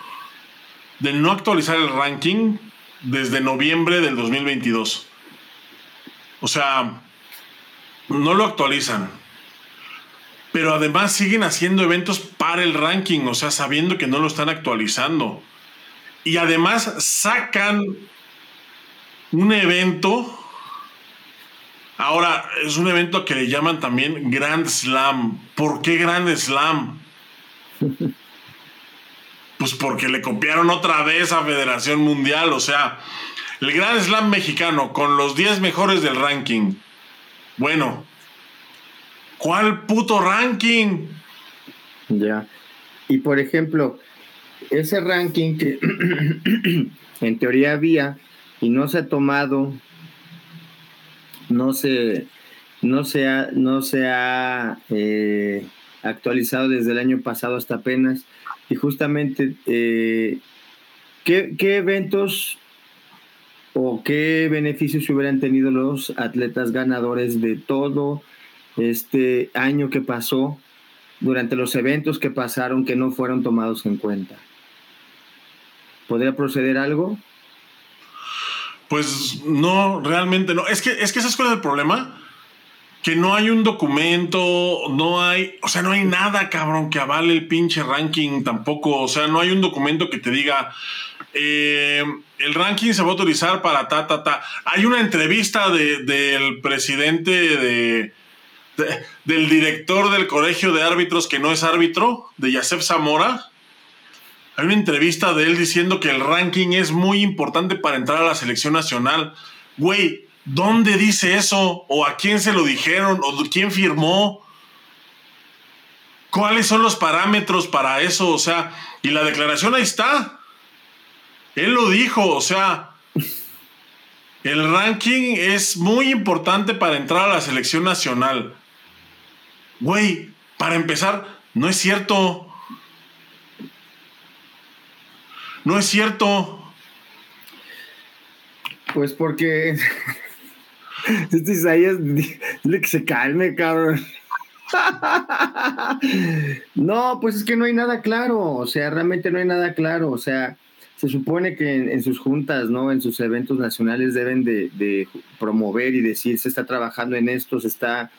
de no actualizar el ranking desde noviembre del 2022. O sea, no lo actualizan pero además siguen haciendo eventos para el ranking, o sea, sabiendo que no lo están actualizando. Y además sacan un evento. Ahora, es un evento que le llaman también Grand Slam. ¿Por qué Grand Slam? <laughs> Pues porque le copiaron otra vez a Federación Mundial. O sea, el Grand Slam mexicano con los 10 mejores del ranking. Bueno, ¿Cuál puto ranking? Ya. Y por ejemplo, ese ranking que <clears throat> en teoría había y no se ha tomado, no se, no se ha, no se ha eh, actualizado desde el año pasado hasta apenas. Y justamente, eh, ¿qué, ¿qué eventos o qué beneficios hubieran tenido los atletas ganadores de todo este año que pasó, durante los eventos que pasaron que no fueron tomados en cuenta. ¿Podría proceder algo? Pues no, realmente no. Es que, es que es el problema. Que no hay un documento, no hay, o sea, no hay nada, cabrón, que avale el pinche ranking tampoco. O sea, no hay un documento que te diga, eh, el ranking se va a autorizar para ta, ta, ta. Hay una entrevista del presidente de, del director del colegio de árbitros que no es árbitro, de Yasef Zamora. Hay una entrevista de él diciendo que el ranking es muy importante para entrar a la selección nacional. Güey, ¿dónde dice eso? ¿O a quién se lo dijeron? ¿O quién firmó? ¿Cuáles son los parámetros para eso? O sea, y la declaración ahí está. Él lo dijo, o sea, el ranking es muy importante para entrar a la selección nacional. Güey, para empezar, no es cierto. No es cierto. Pues porque este Isaías dile que se calme, cabrón. no, pues es que no hay nada claro, o sea, realmente no hay nada claro, o sea, se supone que en, sus juntas, ¿no? En sus eventos nacionales deben de, de, promover y decir, se está trabajando en esto, se está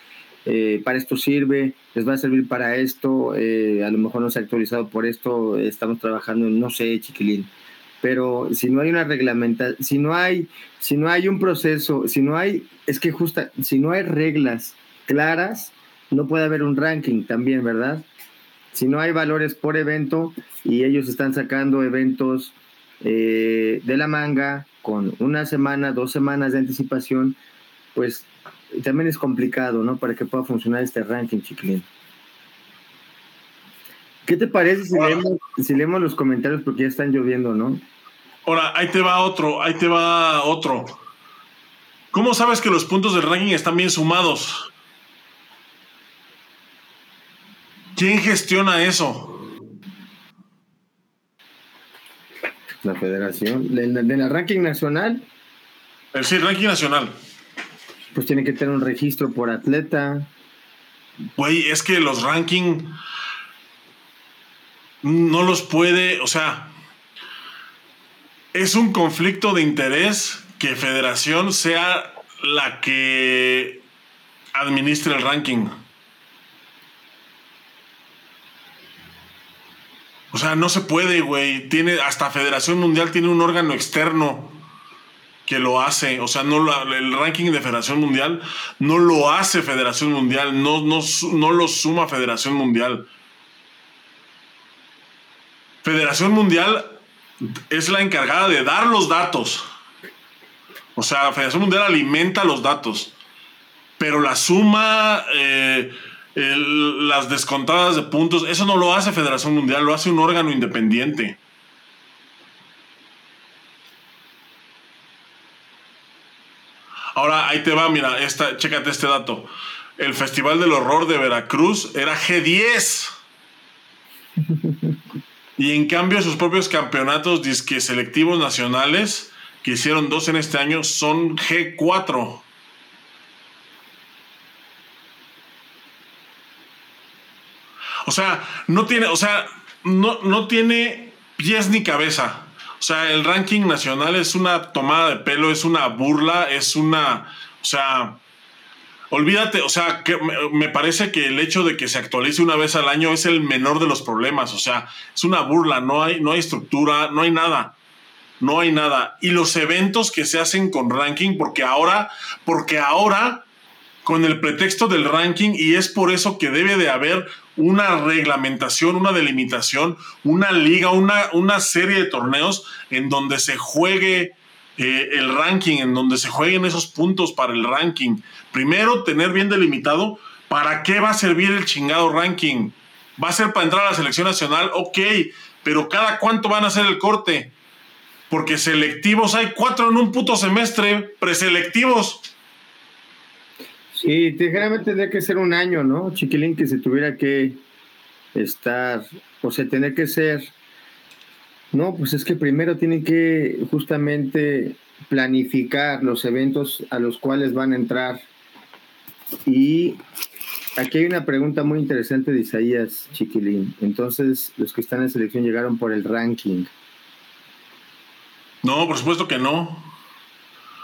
eh, para esto sirve, les va a servir para esto, eh, a lo mejor no se ha actualizado por esto, estamos trabajando en, no sé, chiquilín. Pero si no hay una reglamentación, si no hay, si no hay un proceso, si no hay, es que justa, si no hay reglas claras, no puede haber un ranking también, ¿verdad? Si no hay valores por evento y ellos están sacando eventos eh, de la manga con una semana, dos semanas de anticipación, pues también es complicado, ¿no? Para que pueda funcionar este ranking, chiquilín. ¿Qué te parece si, leemos, si leemos los comentarios porque ya están lloviendo, no? Ahora, ahí te va otro, ahí te va otro. ¿Cómo sabes que los puntos del ranking están bien sumados? ¿Quién gestiona eso? La federación. ¿De la, ranking nacional? El sí, ranking nacional. Pues tiene que tener un registro por atleta. Güey, es que los ranking no los puede, o sea, es un conflicto de interés que Federación sea la que administre el ranking. O sea, no se puede, güey. Tiene, hasta Federación Mundial tiene un órgano externo que lo hace. O sea, no el ranking de Federación Mundial no lo hace Federación Mundial, no, no, no lo suma Federación Mundial. Federación Mundial es la encargada de dar los datos. O sea, la Federación Mundial alimenta los datos. Pero la suma, eh, las descontadas de puntos, eso no lo hace Federación Mundial, lo hace un órgano independiente. Ahora ahí te va, mira, esta, chécate este dato. El Festival del Horror de Veracruz era G10. Y en cambio, sus propios campeonatos disque selectivos nacionales, que hicieron dos en este año, son G4. O sea, no tiene, o sea, no, no tiene pies ni cabeza. O sea, el ranking nacional es una tomada de pelo, es una burla, es una. O sea, olvídate, o sea, que me parece que el hecho de que se actualice una vez al año es el menor de los problemas, o sea, es una burla, no hay, no hay estructura, no hay nada. No hay nada. Y los eventos que se hacen con ranking, porque ahora, porque ahora, con el pretexto del ranking, y es por eso que debe de haber una reglamentación, una delimitación, una liga, una, una serie de torneos en donde se juegue eh, el ranking, en donde se jueguen esos puntos para el ranking. Primero, tener bien delimitado para qué va a servir el chingado ranking. ¿Va a ser para entrar a la selección nacional? Ok, pero cada cuánto van a hacer el corte. Porque selectivos hay cuatro en un puto semestre, preselectivos. Sí, generalmente tendría que ser un año, ¿no? Chiquilín, que se tuviera que estar, o sea, tener que ser no, pues es que primero tienen que justamente planificar los eventos a los cuales van a entrar. Y aquí hay una pregunta muy interesante de Isaías Chiquilín. Entonces, los que están en selección llegaron por el ranking. No, por supuesto que no.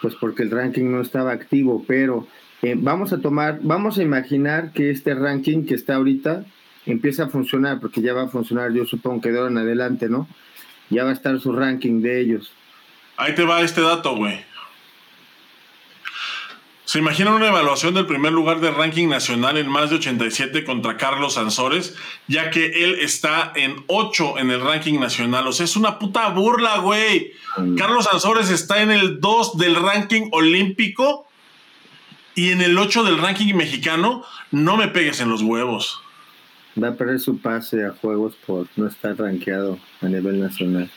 Pues porque el ranking no estaba activo, pero eh, vamos a tomar, vamos a imaginar que este ranking que está ahorita empieza a funcionar, porque ya va a funcionar, yo supongo que de ahora en adelante, ¿no? Ya va a estar su ranking de ellos. Ahí te va este dato, güey. ¿Se imaginan una evaluación del primer lugar de ranking nacional en más de 87 contra Carlos Ansores? Ya que él está en 8 en el ranking nacional. O sea, es una puta burla, güey. Mm. Carlos Ansores está en el 2 del ranking olímpico y en el 8 del ranking mexicano. No me pegues en los huevos va a perder su pase a juegos por no estar rankeado a nivel nacional.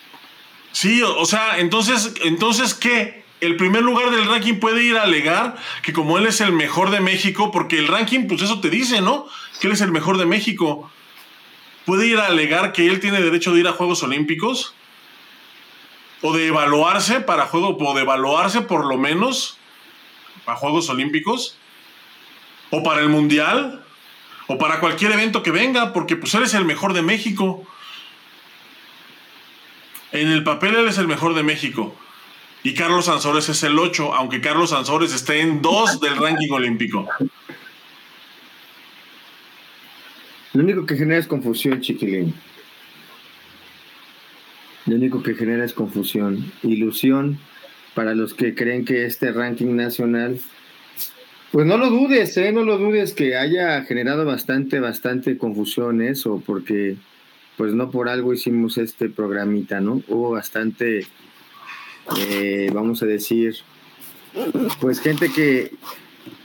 Sí, o, sea, entonces, entonces, ¿qué? El primer lugar del ranking puede ir a alegar que como él es el mejor de México, porque el ranking, pues eso te dice, ¿no? Que él es el mejor de México. ¿Puede ir a alegar que él tiene derecho de ir a Juegos Olímpicos? ¿O de evaluarse para juego, o de evaluarse por lo menos a Juegos Olímpicos? ¿O para el Mundial? O para cualquier evento que venga, porque pues él es el mejor de México. En el papel él es el mejor de México. Y Carlos Sansores es el 8, aunque Carlos Sansores esté en 2 del ranking olímpico. Lo único que genera es confusión, chiquilín. Lo único que genera es confusión, ilusión para los que creen que este ranking nacional Pues no lo dudes, ¿eh? no lo dudes que haya generado bastante, bastante confusión eso, porque pues no por algo hicimos este programita, ¿no? Hubo bastante, eh, vamos a decir, pues gente que,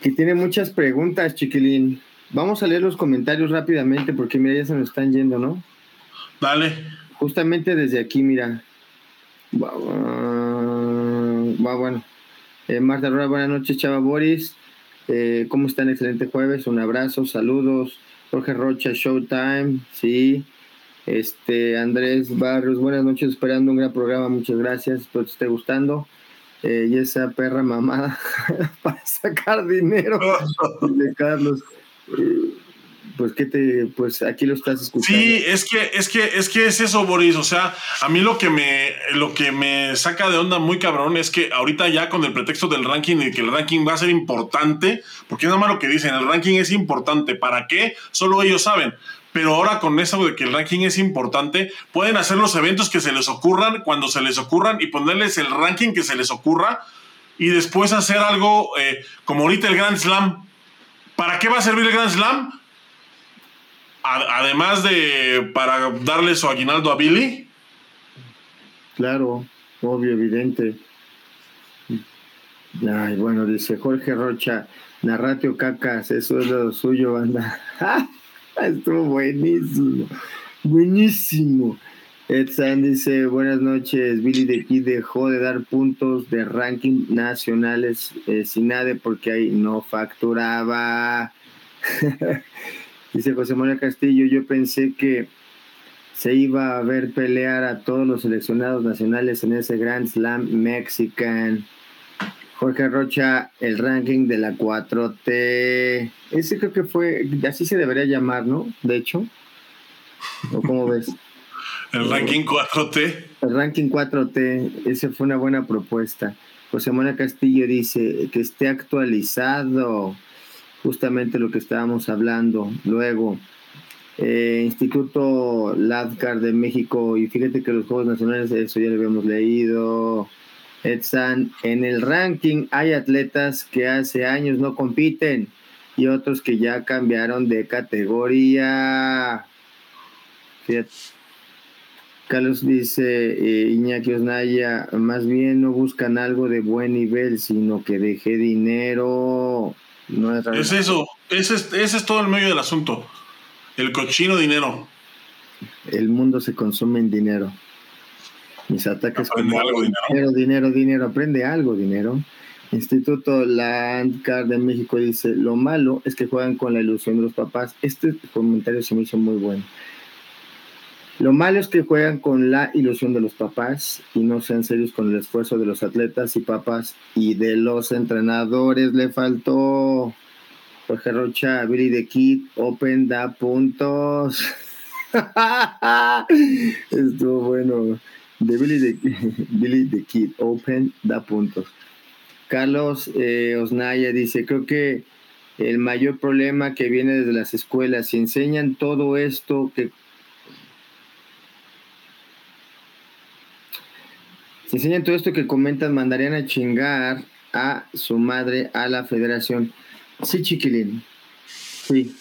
que tiene muchas preguntas, chiquilín. Vamos a leer los comentarios rápidamente porque mira, ya se nos están yendo, ¿no? Dale. Justamente desde aquí, mira. Va, bueno. Eh, Marta Rora, buenas noches, Chava Boris. Eh, ¿Cómo están? Excelente jueves. Un abrazo, saludos. Jorge Rocha, Showtime. Sí. Este, Andrés Barrios, buenas noches, esperando un gran programa. Muchas gracias. Espero te esté gustando. Eh, y esa perra mamada <laughs> para sacar dinero <laughs> de Carlos. Eh, pues que te, pues aquí lo estás escuchando. Sí, es que, es que, es que es eso, Boris. O sea, a mí lo que me, lo que me saca de onda muy cabrón es que ahorita ya con el pretexto del ranking y que el ranking va a ser importante, porque es nada más lo que dicen, el ranking es importante. ¿Para qué? Solo ellos saben. Pero ahora con eso de que el ranking es importante, pueden hacer los eventos que se les ocurran cuando se les ocurran y ponerles el ranking que se les ocurra y después hacer algo eh, como ahorita el Grand Slam. ¿Para qué va a servir el Grand Slam? Además de para darle su aguinaldo a Billy. Claro, obvio, evidente. Ay, bueno, dice Jorge Rocha, Narratio Cacas, eso es lo suyo, banda. <laughs> Estuvo buenísimo, buenísimo. Edson dice, buenas noches, Billy de aquí dejó de dar puntos de ranking nacionales eh, sin nada porque ahí no facturaba. <laughs> Dice José Manuel Castillo, yo pensé que se iba a ver pelear a todos los seleccionados nacionales en ese Grand Slam Mexican. Jorge Rocha, el ranking de la 4T. Ese creo que fue, así se debería llamar, ¿no? De hecho. ¿O cómo ves? <laughs> El ranking 4T. El ranking 4T, esa fue una buena propuesta. José Manuel Castillo dice que esté actualizado justamente lo que estábamos hablando. Luego, eh, Instituto LADCAR de México, y fíjate que los Juegos Nacionales, eso ya lo habíamos leído. Edsan, en el ranking hay atletas que hace años no compiten y otros que ya cambiaron de categoría. Carlos dice, eh, Iñaki Osnaya, más bien no buscan algo de buen nivel, sino que deje dinero es, eso, ese es, todo el medio del asunto. El cochino dinero. El mundo se consume en dinero. Mis ataques aprende algo, dinero. dinero, dinero, aprende algo, dinero. Instituto Landcard de México dice, lo malo es que juegan con la ilusión de los papás. Este comentario se me hizo muy bueno. Lo malo es que juegan con la ilusión de los papás y no sean serios con el esfuerzo de los atletas y papás y de los entrenadores. Le faltó Jorge Rocha, Billy the Kid, Open da puntos. <laughs> Estuvo bueno. De Billy the, <laughs> Billy the Kid, Open da puntos. Carlos eh, Osnaya dice, creo que el mayor problema que viene desde las escuelas, si enseñan todo esto que Enseñan todo esto que comentan, mandarían a chingar a su madre a la federación. Sí, chiquilín. Sí.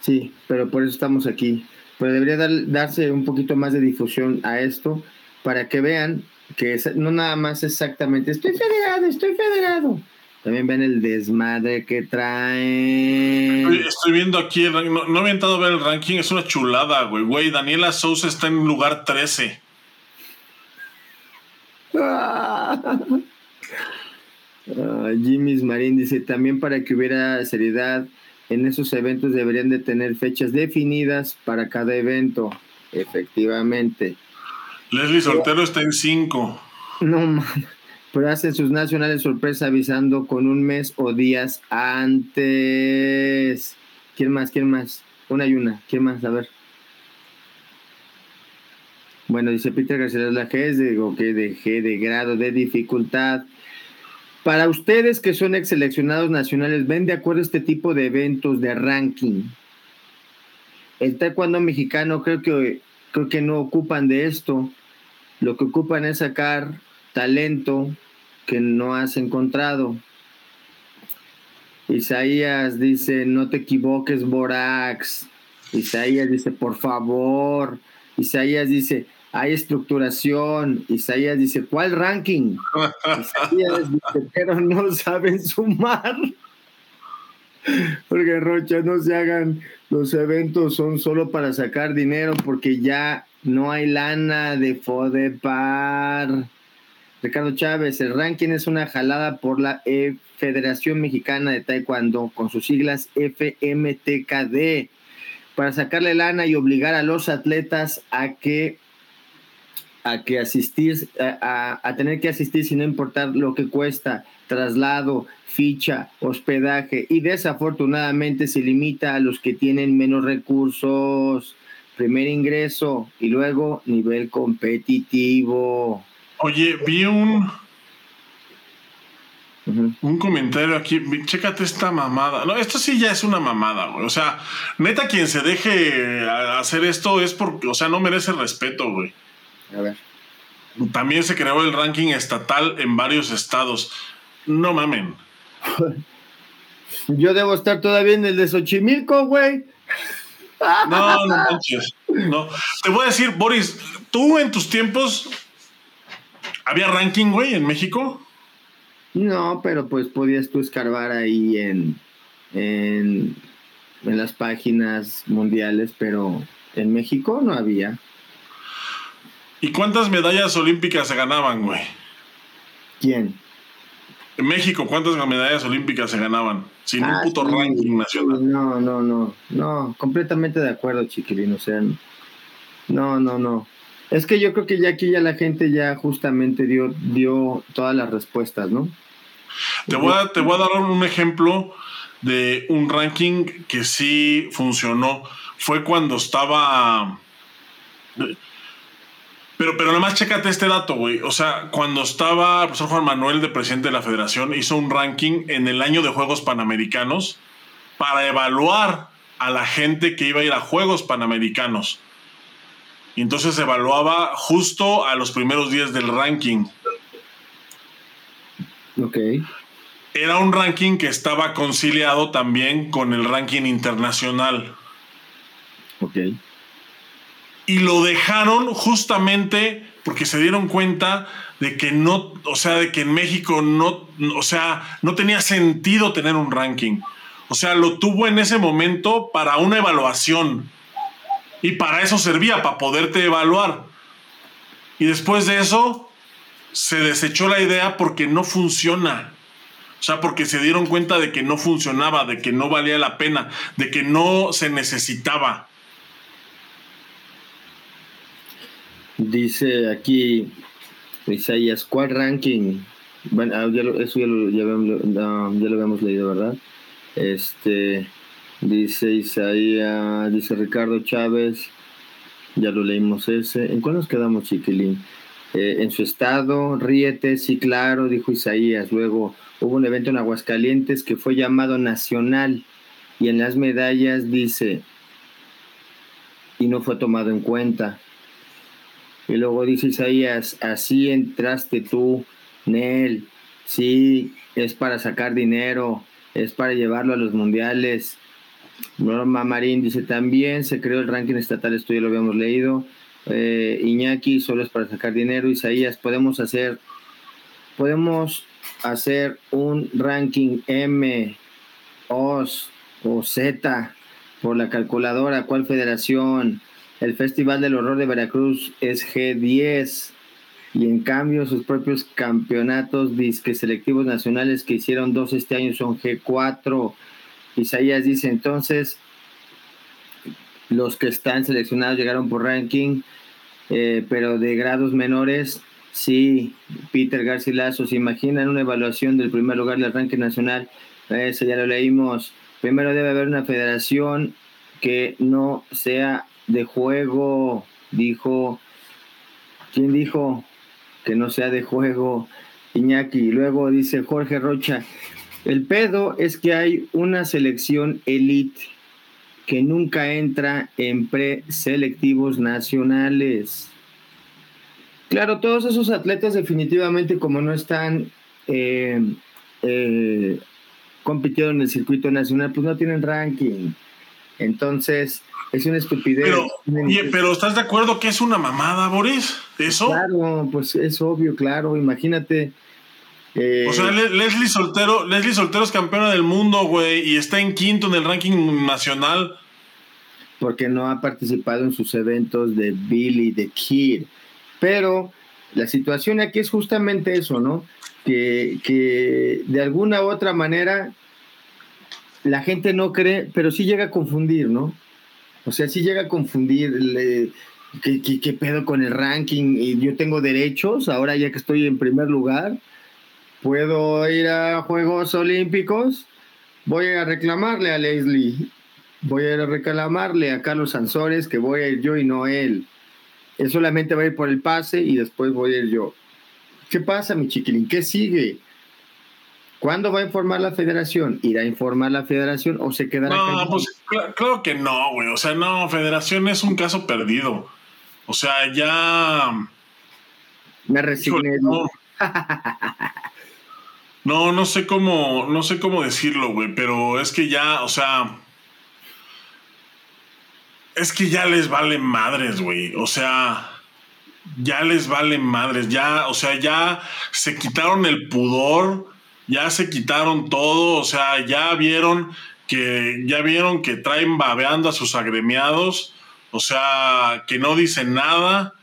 Sí, pero por eso estamos aquí. Pero debería darse un poquito más de difusión a esto para que vean que no nada más exactamente estoy federado, estoy federado. También ven el desmadre que traen. Estoy, viendo aquí, el, no, no había entrado a ver el ranking, es una chulada, güey. Güey, Daniela Sousa está en lugar 13. Jimmy Marín dice, también para que hubiera seriedad en esos eventos deberían de tener fechas definidas para cada evento. Efectivamente. Leslie Soltero está en 5. No, pero hacen sus nacionales sorpresa avisando con un mes o días antes. ¿Quién más? ¿Quién más? Una y una. ¿Quién más? A ver. Bueno, dice Peter García la G de, que de G de grado de dificultad. Para ustedes que son ex seleccionados nacionales, ¿ven de acuerdo a este tipo de eventos de ranking? El taekwondo mexicano creo que, creo que no ocupan de esto. Lo que ocupan es sacar talento que no has encontrado. Isaías dice, no te equivoques, Borax. Isaías dice, por favor. Isaías dice, hay estructuración. Isaías dice, ¿cuál ranking? Isaías dice, <laughs> pero no saben sumar. Porque Rocha, no se hagan, los eventos son solo para sacar dinero porque ya no hay lana de Fodepar. Ricardo Chávez, el ranking es una jalada por la e Federación Mexicana de Taekwondo, con sus siglas FMTKD, para sacarle lana y obligar a los atletas a que a que asistir, a, a tener que asistir sin importar lo que cuesta, traslado, ficha, hospedaje y desafortunadamente se limita a los que tienen menos recursos, primer ingreso y luego nivel competitivo. Oye, vi un un comentario aquí, chécate esta mamada. No, esto sí ya es una mamada, güey. O sea, neta, quien se deje hacer esto es porque, o sea, no merece respeto, güey. A ver. También se creó el ranking estatal en varios estados. No mamen. Yo debo estar todavía en el de Xochimilco, güey. No, no manches. No. Te voy a decir, Boris, tú en tus tiempos, ¿había ranking, güey, en México? No, pero pues podías tú escarbar ahí en, en, las páginas mundiales, pero en México no había. ¿Y cuántas medallas olímpicas se ganaban, güey? ¿Quién? En México, ¿cuántas medallas olímpicas se ganaban? Sin un ah, puto ranking nacional. No, no, no, no, completamente de acuerdo, chiquilín, o sea, no, no, no. Es que yo creo que ya aquí ya la gente ya justamente dio, dio todas las respuestas, ¿no? Te voy, a, te voy a dar un ejemplo de un ranking que sí funcionó. Fue cuando estaba. Pero, pero nada más chécate este dato, güey. O sea, cuando estaba el profesor Juan Manuel de presidente de la federación, hizo un ranking en el año de Juegos Panamericanos para evaluar a la gente que iba a ir a Juegos Panamericanos. Y entonces evaluaba justo a los primeros días del ranking. Ok. Era un ranking que estaba conciliado también con el ranking internacional. Ok. Y lo dejaron justamente porque se dieron cuenta de que no, o sea, de que en México no, o sea, no tenía sentido tener un ranking. O sea, lo tuvo en ese momento para una evaluación. Y para eso servía, para poderte evaluar. Y después de eso, se desechó la idea porque no funciona. O sea, porque se dieron cuenta de que no funcionaba, de que no valía la pena, de que no se necesitaba. Dice aquí Isaías, ¿cuál ranking? Bueno, ah, eso ya lo, ya, ya lo habíamos leído, ¿verdad? Este, dice Isaías, dice Ricardo Chávez, ya lo leímos ese. ¿En cuál nos quedamos, chiquilín? Eh, en su estado, ríete, sí, claro, dijo Isaías. Luego hubo un evento en Aguascalientes que fue llamado nacional y en las medallas dice, y no fue tomado en cuenta. Y luego dice Isaías, así entraste tú, Nel, sí, es para sacar dinero, es para llevarlo a los mundiales. Norma Marín dice, también se creó el ranking estatal, esto ya lo habíamos leído. Eh, Iñaki solo es para sacar dinero, Isaías, podemos hacer, podemos hacer un ranking M, OS o Z por la calculadora, ¿cuál federación? El Festival del Horror de Veracruz es G10 y en cambio sus propios campeonatos disque selectivos nacionales que hicieron dos este año son G4. Isaías dice entonces los que están seleccionados llegaron por ranking eh, pero de grados menores, sí, Peter Garcilaso, se imaginan una evaluación del primer lugar del ranking nacional, eso ya lo leímos. Primero debe haber una federación que no sea de juego, dijo, ¿quién dijo que no sea de juego? Iñaki. Luego dice Jorge Rocha, el pedo es que hay una selección elite que nunca entra en preselectivos nacionales. Claro, todos esos atletas definitivamente como no están eh, eh, compitieron en el circuito nacional, pues no tienen ranking. Entonces, es una estupidez. Pero, pero ¿estás de acuerdo que es una mamada, Boris? ¿Eso? Claro, pues es obvio, claro. Imagínate. o sea, eh, Leslie Soltero, Leslie Soltero es campeona del mundo, güey, y está en quinto en el ranking nacional. Porque no ha participado en sus eventos de Billy the Kid. Pero la situación aquí es justamente eso, ¿no? Que, que de alguna u otra manera la gente no cree, pero sí llega a confundir, ¿no? O sea, sí llega a confundir ¿qué, pedo con el ranking y yo tengo derechos, ahora ya que estoy en primer lugar, puedo ir a Juegos Olímpicos, voy a reclamarle a Leslie, voy a reclamarle a Carlos Sansores que voy a ir yo y no él. Él solamente va a ir por el pase y después voy a ir yo. ¿Qué pasa, mi chiquilín? ¿Qué sigue? ¿Cuándo va a informar la federación? ¿Irá a informar la federación o se quedará? No, pues claro, que no, güey. O sea, no, federación es un caso perdido. O sea, ya... Me resigné. <laughs> No. no, sé cómo, no sé cómo decirlo, güey, pero es que ya, o sea... Es que ya les vale madres, güey. O sea, ya les vale madres. Ya, o sea, ya se quitaron el pudor ya se quitaron todo, o sea, ya vieron que ya vieron que traen babeando a sus agremiados, o sea, que no dicen nada.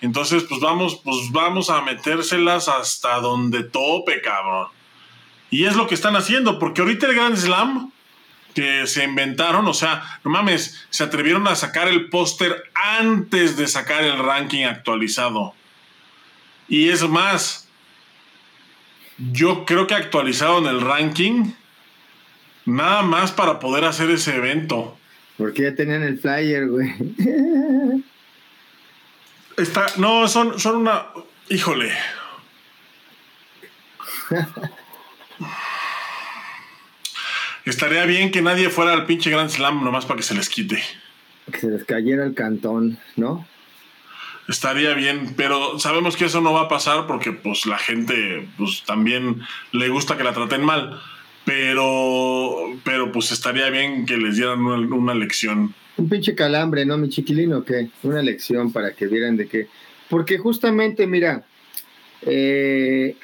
Entonces, pues vamos, pues vamos a metérselas hasta donde tope, cabrón. Y es lo que están haciendo, porque ahorita el Grand Slam que se inventaron, o sea, no mames, se atrevieron a sacar el póster antes de sacar el ranking actualizado. Y es más, yo creo que actualizaron el ranking nada más para poder hacer ese evento. Porque ya tenían el flyer, güey. Está, no, son, son una. Híjole. Estaría bien que nadie fuera al pinche Grand Slam nomás para que se les quite. Que se les cayera el cantón, ¿no? Estaría bien, pero sabemos que eso no va a pasar porque pues la gente pues también le gusta que la traten mal, pero pero pues estaría bien que les dieran una, lección. Un pinche calambre, ¿no, mi chiquilino? ¿Qué? Una lección para que vieran de qué. Porque justamente, mira, eh,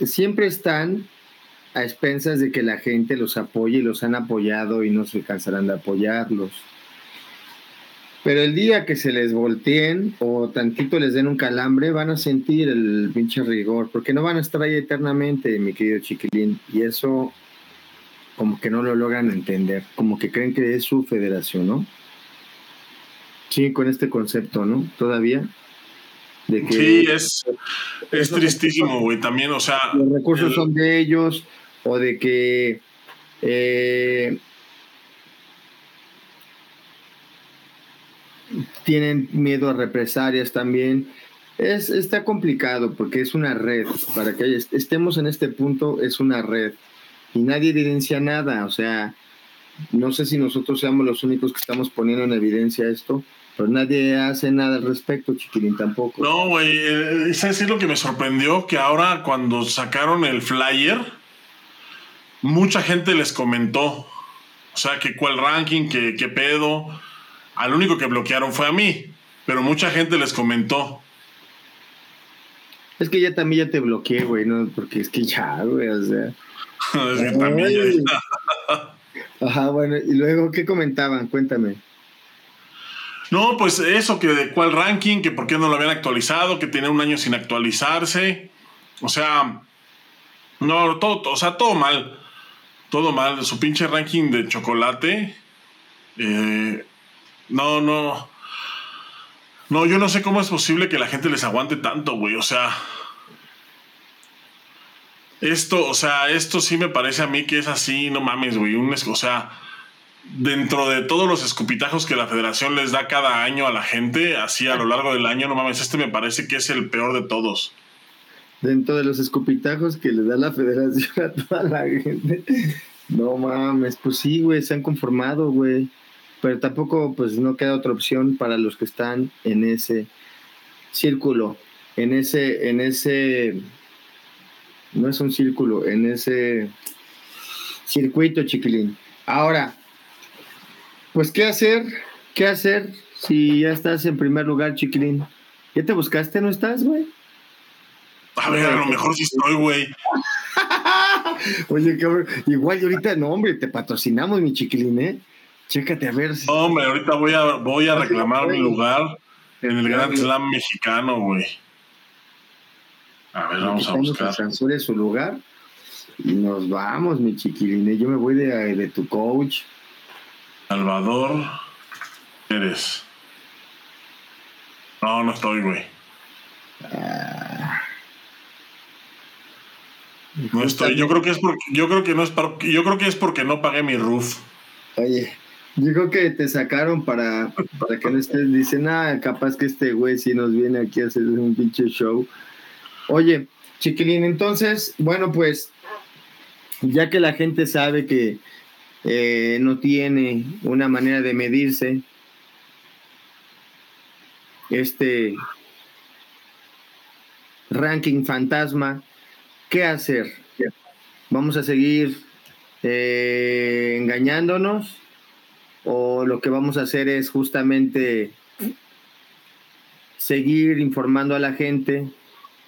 siempre están a expensas de que la gente los apoye y los han apoyado y no se cansarán de apoyarlos. Pero el día que se les volteen o tantito les den un calambre, van a sentir el pinche rigor, porque no van a estar ahí eternamente, mi querido chiquilín. Y eso como que no lo logran entender, como que creen que es su federación, ¿no? Sí, con este concepto, ¿no? Todavía. De que sí, es, es tristísimo, güey, también, o sea... Los recursos son de ellos, o de que... Eh, tienen miedo a represalias también. Es, está complicado porque es una red. Para que estemos en este punto, es una red. Y nadie evidencia nada. O sea, no sé si nosotros seamos los únicos que estamos poniendo en evidencia esto, pero nadie hace nada al respecto, chiquilín, tampoco. No, güey. Eh, ¿Sabes lo que me sorprendió? Que ahora cuando sacaron el flyer, mucha gente les comentó. O sea, que cuál ranking, que qué pedo. Al único que bloquearon fue a mí, pero mucha gente les comentó. Es que ya también ya te bloqueé, güey, ¿no? Porque es que ya, güey, o sea. <laughs> es que también ya, <laughs> Ajá, bueno, y luego, ¿qué comentaban? Cuéntame. No, pues eso, que de cuál ranking, que por qué no lo habían actualizado, que tenía un año sin actualizarse. O sea, no, todo, o sea, todo mal. Todo mal. Su pinche ranking de chocolate. Eh, no, no. No, yo no sé cómo es posible que la gente les aguante tanto, güey. O sea. Esto, o sea, esto sí me parece a mí que es así, no mames, güey. Un, o sea, dentro de todos los escupitajos que la federación les da cada año a la gente, así a lo largo del año, no mames, este me parece que es el peor de todos. Dentro de los escupitajos que les da la federación a toda la gente. No mames, pues sí, güey, se han conformado, güey pero tampoco pues no queda otra opción para los que están en ese círculo, en ese, en ese, no es un círculo, en ese, circuito, chiquilín. Ahora, pues, ¿qué hacer? ¿Qué hacer si ya estás en primer lugar, chiquilín? ¿Ya te buscaste? ¿No estás, güey? A ver, a lo mejor sí estoy, güey. <laughs> Oye, cabrón, igual y ahorita, no, hombre, te patrocinamos, mi chiquilín, ¿eh? Chécate a ver. Si... No, hombre, ahorita voy a, voy a reclamar mi lugar en el Grand Slam mexicano, güey. A ver, vamos a buscar. Censure su lugar y nos vamos, mi chiquilín. Yo me voy de, de tu coach. Salvador eres. No, no estoy, güey. Ah. No estoy. Yo creo que es porque yo creo que no es yo creo que es porque no pagué mi roof. Oye, yo creo que te sacaron para, para que no estés. Dicen, ah, capaz que este güey sí nos viene aquí a hacer un pinche show. Oye, chiquilín, entonces, bueno, pues, ya que la gente sabe que eh, no tiene una manera de medirse, este ranking fantasma, ¿qué hacer? ¿Vamos a seguir eh, engañándonos? ¿O lo que vamos a hacer es justamente seguir informando a la gente,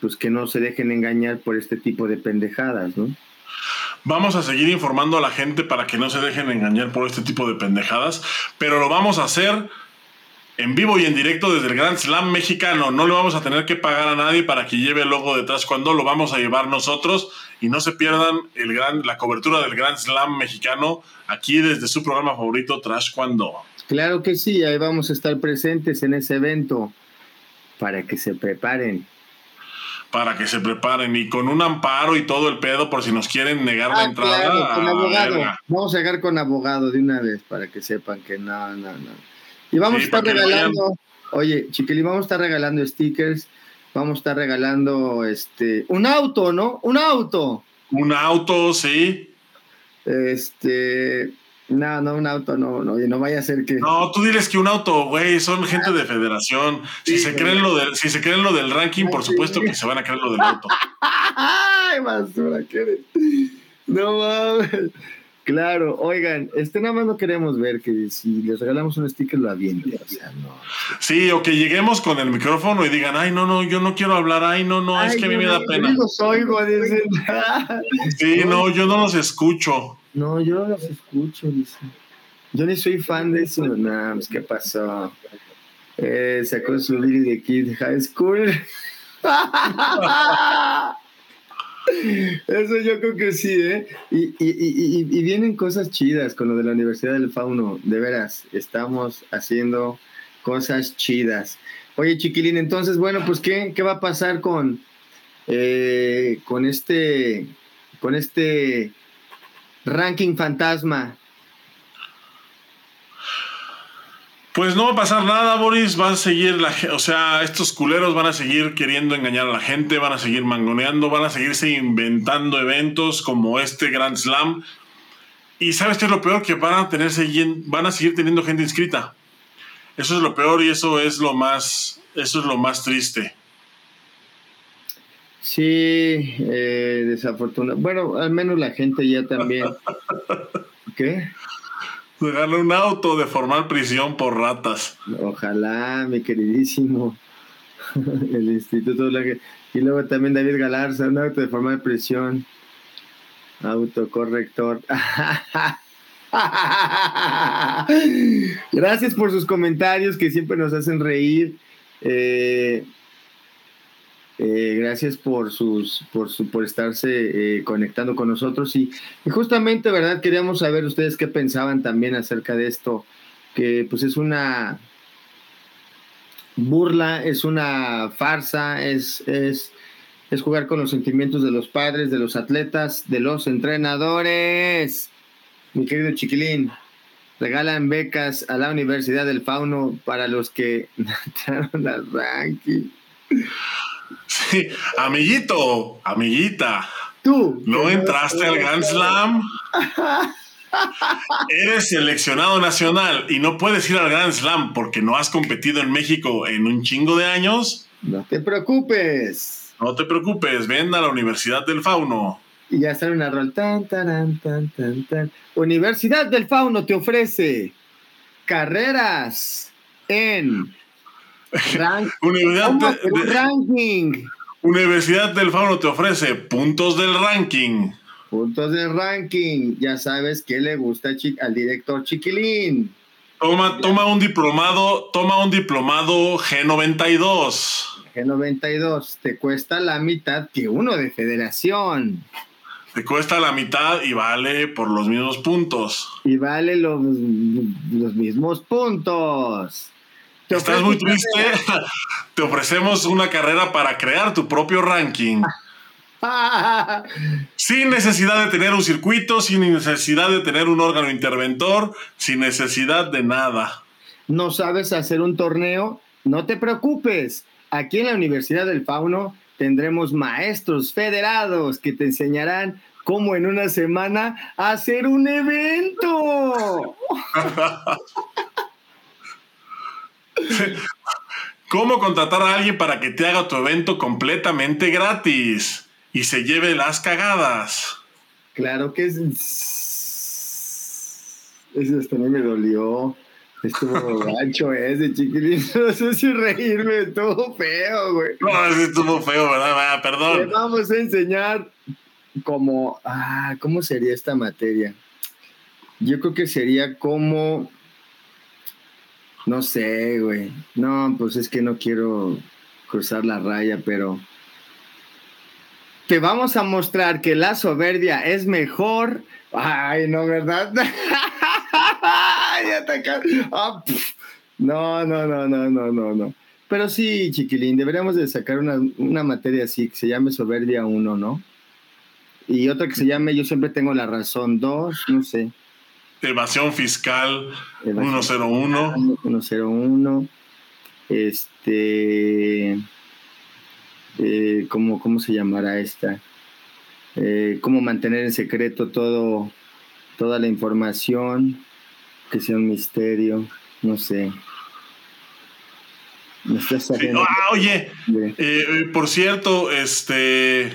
pues que no se dejen engañar por este tipo de pendejadas, ¿no? Vamos a seguir informando a la gente para que no se dejen engañar por este tipo de pendejadas, pero lo vamos a hacer en vivo y en directo desde el Grand Slam mexicano. No le vamos a tener que pagar a nadie para que lleve el logo detrás cuando lo vamos a llevar nosotros y no se pierdan el gran, la cobertura del Grand Slam mexicano aquí desde su programa favorito Trash Cuando. Claro que sí, ahí vamos a estar presentes en ese evento para que se preparen para que se preparen y con un amparo y todo el pedo por si nos quieren negar la ah, entrada. con abogado. Vamos a llegar con abogado de una vez para que sepan que no, no, no. Y vamos a estar regalando, oye, Chiquili, vamos a estar regalando stickers, vamos a estar regalando este un auto, ¿no? Un auto. Un auto, sí. Este, no, no, un auto no, no, no vaya a ser que. No, tú diles que un auto, güey, son gente de federación. Si se creen lo del, si se creen lo del ranking, por supuesto que se van a creer lo del auto. <laughs> Ay, basura, ¿qué eres? No mames. Claro, oigan, este nada más no queremos ver que si les regalamos un sticker lo aviente, o sea, no. Sí, o que lleguemos con el micrófono y digan, ay, no, no, yo no quiero hablar, ay, no, no, es que a mí me da pena. Yo los oigo, dicen. <laughs> sí, no, yo no los escucho. No, yo los escucho, dice. Yo ni soy fan de eso. No, pues, ¿qué pasó? Eh, sacó su video de Kid High School. <laughs> Eso yo creo que sí, ¿eh? Y, y, y, vienen cosas chidas con lo de la Universidad del Fauno. De veras, estamos haciendo cosas chidas. Oye, chiquilín, entonces, bueno, pues, ¿qué, qué va a pasar con, eh, con este, con este ranking fantasma. Pues no va a pasar nada, Boris. Va a seguir la o sea, estos culeros van a seguir queriendo engañar a la gente, van a seguir mangoneando, van a seguirse inventando eventos como este Grand Slam. Y sabes qué es lo peor que van a tenerse van a seguir teniendo gente inscrita. Eso es lo peor y eso es lo más eso es lo más triste. Sí, eh, desafortunado. Bueno, al menos la gente ya también. <laughs> ¿Qué? Regalar un auto de formal prisión por ratas. Ojalá, mi queridísimo. <laughs> El Instituto de. Y luego también David Galarza, un auto de formal prisión. Autocorrector. <laughs> Gracias por sus comentarios que siempre nos hacen reír. Eh, eh, gracias por sus, por su, por estarse eh, conectando con nosotros y, justamente, verdad, queríamos saber ustedes qué pensaban también acerca de esto, que pues es una burla, es una farsa, es, es, es jugar con los sentimientos de los padres, de los atletas, de los entrenadores. Mi querido chiquilín, regalan becas a la Universidad del Fauno para los que <laughs> entraron al ranking. Sí, amiguito, amiguita. Tú. ¿No entraste al Grand Slam? <laughs> Eres seleccionado nacional y no puedes ir al Grand Slam porque no has competido en México en un chingo de años. No te preocupes. No te preocupes, ven a la Universidad del Fauno. Y ya sale una rol. Tan, tan, tan, tan, tan. Universidad del Fauno te ofrece carreras en <laughs> Universidad, de, ranking. Universidad del Fauno te ofrece puntos del ranking. Puntos del ranking. Ya sabes que le gusta al director Chiquilín. Toma, toma un diplomado, toma un diplomado G92. G92 te cuesta la mitad que uno de federación. Te cuesta la mitad y vale por los mismos puntos. Y vale los, los mismos puntos. ¿Estás muy triste? <laughs> Te ofrecemos una carrera para crear tu propio ranking. <laughs> sin necesidad de tener un circuito, sin necesidad de tener un órgano interventor, sin necesidad de nada. ¿No sabes hacer un torneo? No te preocupes. Aquí en la Universidad del Fauno tendremos maestros federados que te enseñarán cómo en una semana hacer un evento. <laughs> <laughs> ¿Cómo contratar a alguien para que te haga tu evento completamente gratis y se lleve las cagadas? Claro que es. Eso mí me dolió. Estuvo <laughs> gancho ese, chiquilín. <laughs> No sé si reírme, estuvo feo, güey. No, estuvo feo, ¿verdad? Perdón. Le vamos a enseñar cómo. Ah, ¿cómo sería esta materia? Yo creo que sería como no sé, güey. No, pues es que no quiero cruzar la raya, pero te vamos a mostrar que la soberbia es mejor. Ay, no, ¿verdad? <laughs> Ah, no, no, no, no, no, no, no. Pero sí, chiquilín, deberíamos de sacar una, una materia así que se llame soberbia 1, ¿no? Y otra que se llame Yo siempre tengo la razón 2, no sé. Evasión fiscal 101. 101. Este. Eh, ¿cómo, ¿Cómo se llamará esta? Eh, ¿Cómo mantener en secreto todo, toda la información? Que sea un misterio. No sé. ah, oye, eh, por cierto, este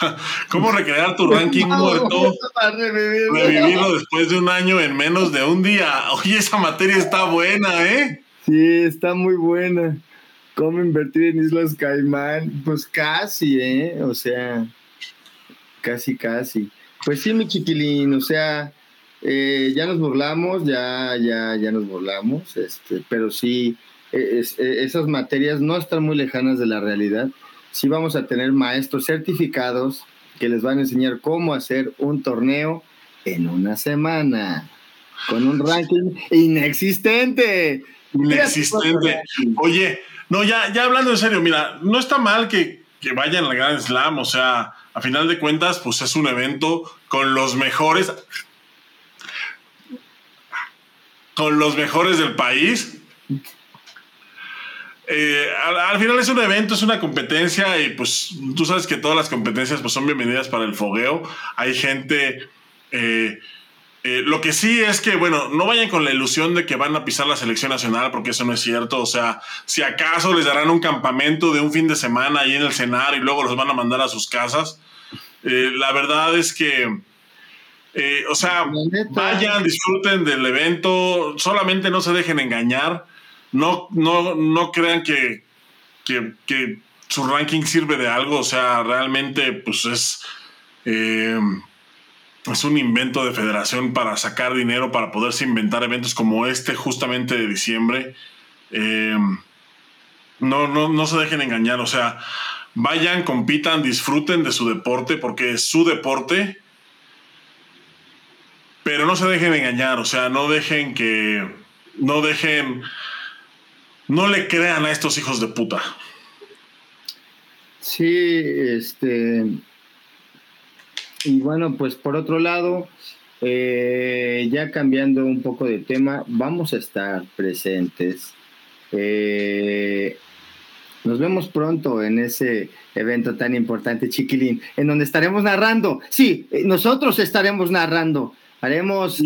<laughs> ¿Cómo recrear tu ranking muerto? Revivirlo después de un año en menos de un día. Oye, esa materia está buena, ¿eh? Sí, está muy buena. ¿Cómo invertir en Islas Caimán? Pues casi, ¿eh? O sea, casi, casi. Pues sí, mi chiquilín, o sea, eh, ya nos burlamos, ya, ya, ya nos burlamos, este, pero sí, e, e, esas materias no están muy lejanas de la realidad sí vamos a tener maestros certificados que les van a enseñar cómo hacer un torneo en una semana con un ranking inexistente. Inexistente. Oye, no, ya, ya hablando en serio, mira, no está mal que, que vayan al Gran Slam, o sea, a final de cuentas, pues es un evento con los mejores, con los mejores del país eh, al, final es un evento, es una competencia y pues tú sabes que todas las competencias pues son bienvenidas para el fogueo. Hay gente... Eh, eh, lo que sí es que, bueno, no vayan con la ilusión de que van a pisar la selección nacional, porque eso no es cierto. O sea, si acaso les darán un campamento de un fin de semana ahí en el cenar y luego los van a mandar a sus casas, la verdad es que, o sea, vayan, disfruten del evento, solamente no se dejen engañar no, no, no crean que, que, su ranking sirve de algo, o sea, realmente pues es, eh, es un invento de federación para sacar dinero, para poderse inventar eventos como este justamente de diciembre. Eh, no, no, no se dejen engañar, o sea, vayan, compitan, disfruten de su deporte, porque es su deporte, pero no se dejen engañar, o sea, no dejen que, no dejen no le crean a estos hijos de puta. Sí, este. Y bueno, pues por otro lado, eh, ya cambiando un poco de tema, vamos a estar presentes. Eh, nos vemos pronto en ese evento tan importante, Chiquilín, en donde estaremos narrando. Sí, eh, nosotros estaremos narrando. Haremos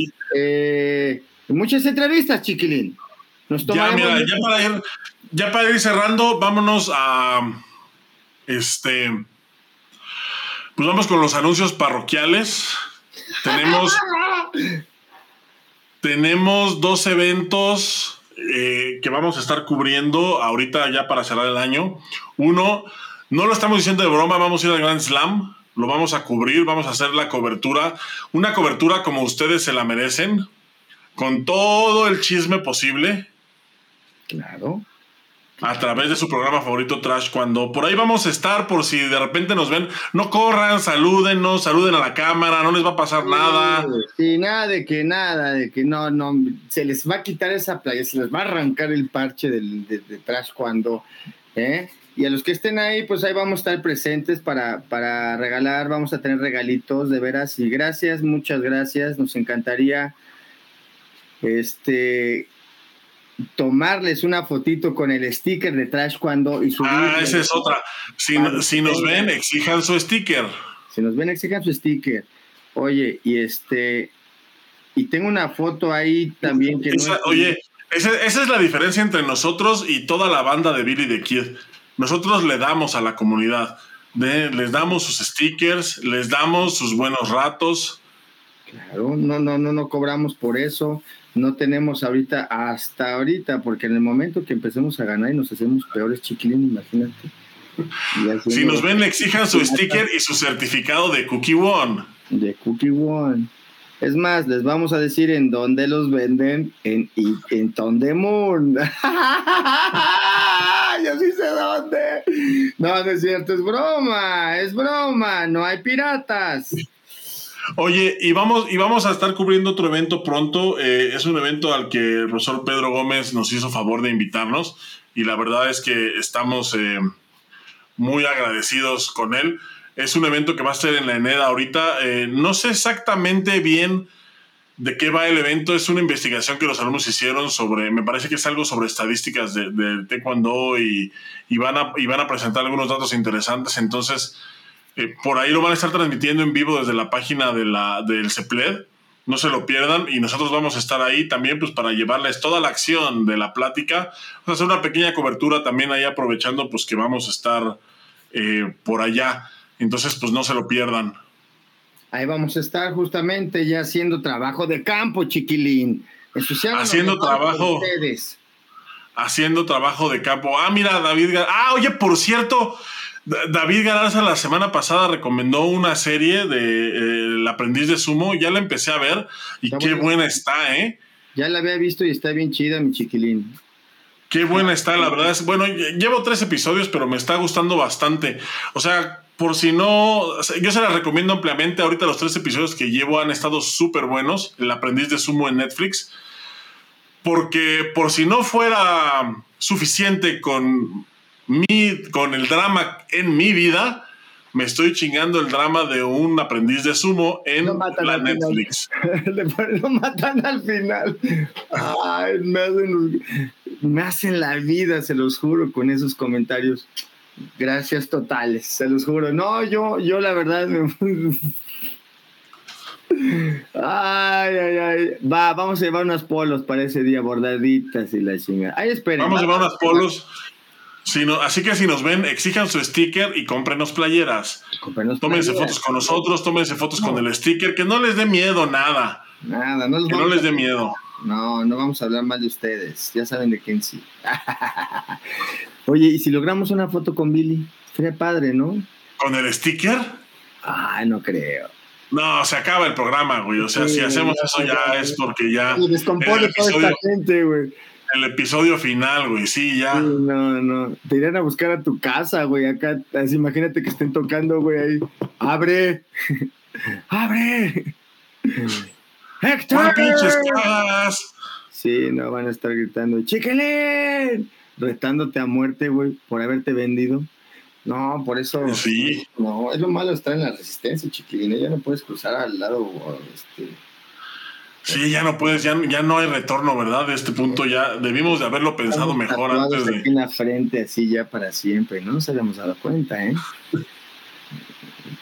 muchas entrevistas, Chiquilín ya, mira, ya para, ir, ya para ir cerrando, vámonos a. Este. Pues vamos con los anuncios parroquiales. Tenemos, <laughs> tenemos dos eventos eh, que vamos a estar cubriendo ahorita ya para cerrar el año. Uno, no lo estamos diciendo de broma, vamos a ir al Grand Slam, lo vamos a cubrir, vamos a hacer la cobertura, una cobertura como ustedes se la merecen, con todo el chisme posible. Claro a través de su programa favorito Trash cuando por ahí vamos a estar por si de repente nos ven, no corran, salúdenos, saluden a la cámara, no les va a pasar nada. Sí, nada de que nada, de que no, no, se les va a quitar esa playa, se les va a arrancar el parche del, de, Trash cuando, ¿eh? Y a los que estén ahí, pues ahí vamos a estar presentes para, para regalar, vamos a tener regalitos, de veras, y gracias, muchas gracias, nos encantaría este tomarles una fotito con el sticker de Trash cuando y Ah, esa es otra. Si, si nos ven, exijan su sticker. Si nos ven, exijan su sticker. Oye, y este y tengo una foto ahí también que Oye, esa, es la diferencia entre nosotros y toda la banda de Billy the Kid. Nosotros le damos a la comunidad, les damos sus stickers, les damos sus buenos ratos. Claro, no, no, no, no cobramos por eso no tenemos ahorita, hasta ahorita, porque en el momento que empecemos a ganar y nos hacemos peores chiquilín, imagínate. Si nos ven, exijan su <laughs> sticker y su certificado de Cookie One. De Cookie One. Es más, les vamos a decir en dónde los venden, en, en Moon. <laughs> Yo sí sé dónde. No, no es cierto, es broma, es broma, no hay piratas. Oye, y vamos, y vamos a estar cubriendo otro evento pronto. Eh, es un evento al que el profesor Pedro Gómez nos hizo favor de invitarnos y la verdad es que estamos eh, muy agradecidos con él. Es un evento que va a ser en la ENEDA ahorita. Eh, no sé exactamente bien de qué va el evento. Es una investigación que los alumnos hicieron sobre, me parece que es algo sobre estadísticas de, de Taekwondo y, y, van a, y van a presentar algunos datos interesantes. Entonces, eh, por ahí lo van a estar transmitiendo en vivo desde la página de la, del CEPLED. No se lo pierdan y nosotros vamos a estar ahí también pues para llevarles toda la acción de la plática. Vamos a hacer una pequeña cobertura también ahí aprovechando pues que vamos a estar eh, por allá. Entonces pues no se lo pierdan. Ahí vamos a estar justamente ya haciendo trabajo de campo, chiquilín. Haciendo trabajo. Haciendo trabajo de campo. Ah, mira, David. Ah, oye, por cierto, David Galarza la semana pasada recomendó una serie de eh, El aprendiz de sumo, ya la empecé a ver y qué buena está, ¿eh? Ya la había visto y está bien chida, mi chiquilín. Qué buena está, la verdad es, bueno, llevo tres episodios, pero me está gustando bastante. O sea, por si no, yo se la recomiendo ampliamente. Ahorita los tres episodios que llevo han estado súper buenos. El aprendiz de sumo en Netflix. Porque por si no fuera suficiente con mi, con el drama en mi vida, me estoy chingando el drama de un aprendiz de sumo en la Netflix. <laughs> lo matan al final. Ay, me hacen, me hacen la vida, se los juro, con esos comentarios. Gracias totales, se los juro. No, yo, yo la verdad <laughs> Ay, ay, ay. Va, vamos a llevar unos polos para ese día, bordaditas y la chingada. Ay, esperen. Vamos a llevar unos polos así que si nos ven, exijan su sticker y cómprenos playeras. tómense fotos con nosotros, tómense fotos con el sticker, que no les dé miedo nada. Nada, no les, que no les dé miedo. No, no vamos a hablar mal de ustedes. Ya saben de quién sí. <laughs> Oye, ¿y si logramos una foto con Billy? Sería padre, ¿no? ¿Con el sticker? Ay, no creo. No, se acaba el programa, güey. O sea, si hacemos eso ya, es porque ya. Se descompone toda esta gente, güey. El episodio final, güey, sí, ya. no, no. Te irán a buscar a tu casa, güey. Acá, así, imagínate que estén tocando, güey, ahí. ¡Abre! <laughs> ¡Abre! <laughs> ¡Héctor! pinches Sí, no, van a estar gritando, ¡Chiquelín! Retándote a muerte, güey, por haberte vendido. No, por eso. Sí. No, es lo malo estar en la resistencia, chiquilín. Ya no puedes cruzar al lado, este Sí, ya no puedes, ya, ya no hay retorno, ¿verdad? De este punto ya debimos de haberlo pensado mejor antes de. en la frente, así ya para siempre, no nos habíamos dado cuenta, ¿eh?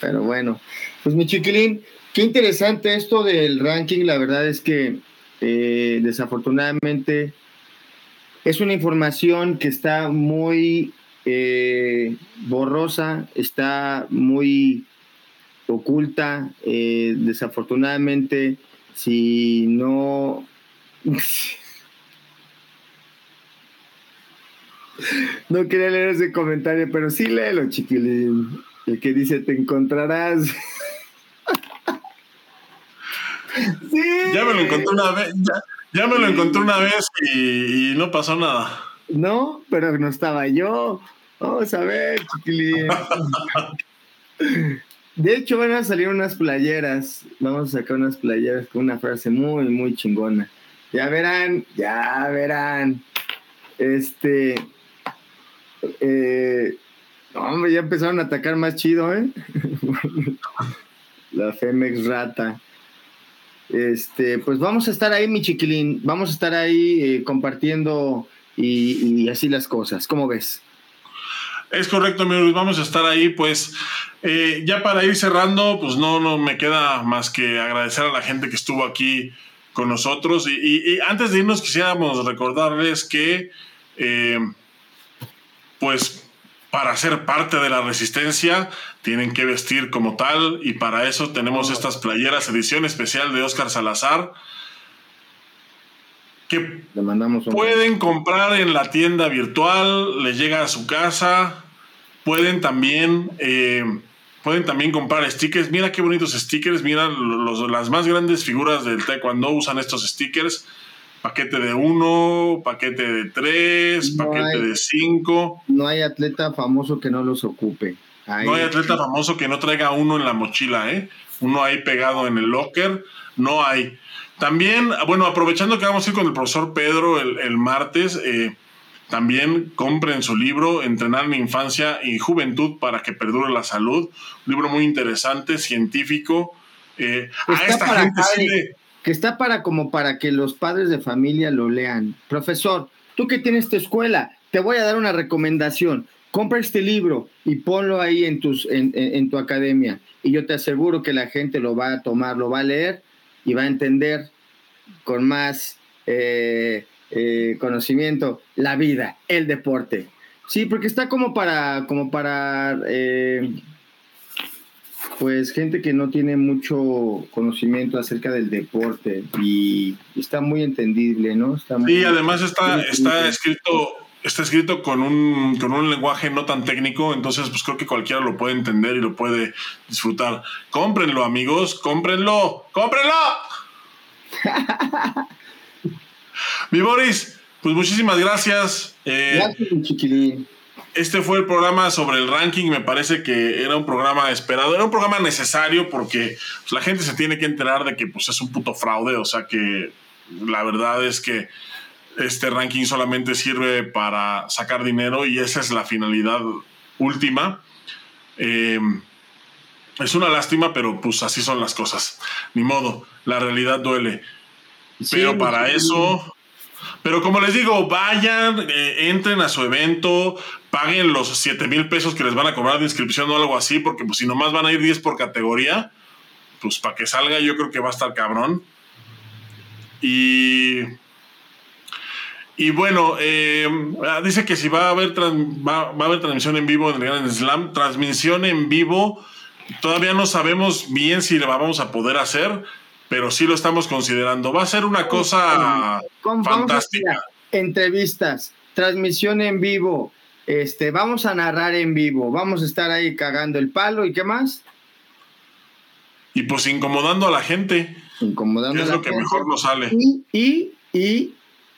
Pero bueno, pues mi chiquilín, qué interesante esto del ranking. La verdad es que eh, desafortunadamente es una información que está muy eh, borrosa, está muy oculta. Eh, desafortunadamente, si no... <laughs> no quería leer ese comentario, pero sí léelo, chiquilín. El que dice, te encontrarás. <laughs> sí. Ya me lo encontré una vez. Ya, me lo encontré una vez y, no pasó nada. No, pero no estaba yo. Vamos a ver, chiquilín. <laughs> De hecho, van a salir unas playeras. Vamos a sacar unas playeras con una frase muy, muy chingona. Ya verán, ya verán. Este. Eh, hombre, ya empezaron a atacar más chido, ¿eh? <laughs> La Femex Rata. Este, pues vamos a estar ahí, mi chiquilín. Vamos a estar ahí eh, compartiendo y, así las cosas. ¿Cómo ves? Es correcto, amigos. Vamos a estar ahí, pues. Eh, ya para ir cerrando, pues no, no me queda más que agradecer a la gente que estuvo aquí con nosotros. Y, antes de irnos, quisiéramos recordarles que, eh, pues, para ser parte de la resistencia tienen que vestir como tal y para eso tenemos estas playeras edición especial de Oscar Salazar que pueden comprar en la tienda virtual, les llega a su casa, pueden también eh, pueden también comprar stickers. Mira qué bonitos stickers, mira las más grandes figuras del taekwondo usan estos stickers paquete de uno, paquete de tres, paquete de cinco. No hay atleta famoso que no los ocupe. No hay atleta famoso que no traiga uno en la mochila, ¿eh? Uno ahí pegado en el locker, no hay. También, bueno, aprovechando que vamos a ir con el profesor Pedro el, martes, eh, también compren su libro, Entrenar mi infancia y juventud para que perdure la salud. Un libro muy interesante, científico. Eh, a esta gente sí que está para como para que los padres de familia lo lean. Profesor, tú que tienes tu escuela, te voy a dar una recomendación. Compra este libro y ponlo ahí en, tus, en, tu academia. Y yo te aseguro que la gente lo va a tomar, lo va a leer y va a entender con más eh, eh, conocimiento la vida, el deporte. Sí, porque está como para, como para eh, pues gente que no tiene mucho conocimiento acerca del deporte y está muy entendible, ¿no? Está sí, además está, está escrito está escrito con un, con un lenguaje no tan técnico, entonces pues creo que cualquiera lo puede entender y lo puede disfrutar. Cómprenlo, amigos, cómprenlo, cómprenlo. <laughs> Mi Boris, pues muchísimas gracias. Eh, gracias, chiquilín este fue el programa sobre el ranking. Me parece que era un programa esperado, era un programa necesario porque pues, la gente se tiene que enterar de que pues, es un puto fraude. O sea que la verdad es que este ranking solamente sirve para sacar dinero y esa es la finalidad última. Eh, es una lástima, pero pues así son las cosas. Ni modo, la realidad duele. pero para eso pero como les digo, vayan, eh, entren a su evento, paguen los 7 mil pesos que les van a cobrar de inscripción o algo así, porque pues si nomás van a ir 10 por categoría, pues para que salga yo creo que va a estar cabrón. Y... Y bueno, eh, ah, dice que si va a haber va, a haber transmisión en vivo en el Grand Slam, transmisión en vivo, todavía no sabemos bien si la vamos a poder hacer pero sí lo estamos considerando. Va a ser una cosa fantástica. entrevistas, transmisión en vivo, este, vamos a narrar en vivo, vamos a estar ahí cagando el palo y qué más. Y pues incomodando a la gente. Incomodando es lo que mejor nos sale. Y, y, y,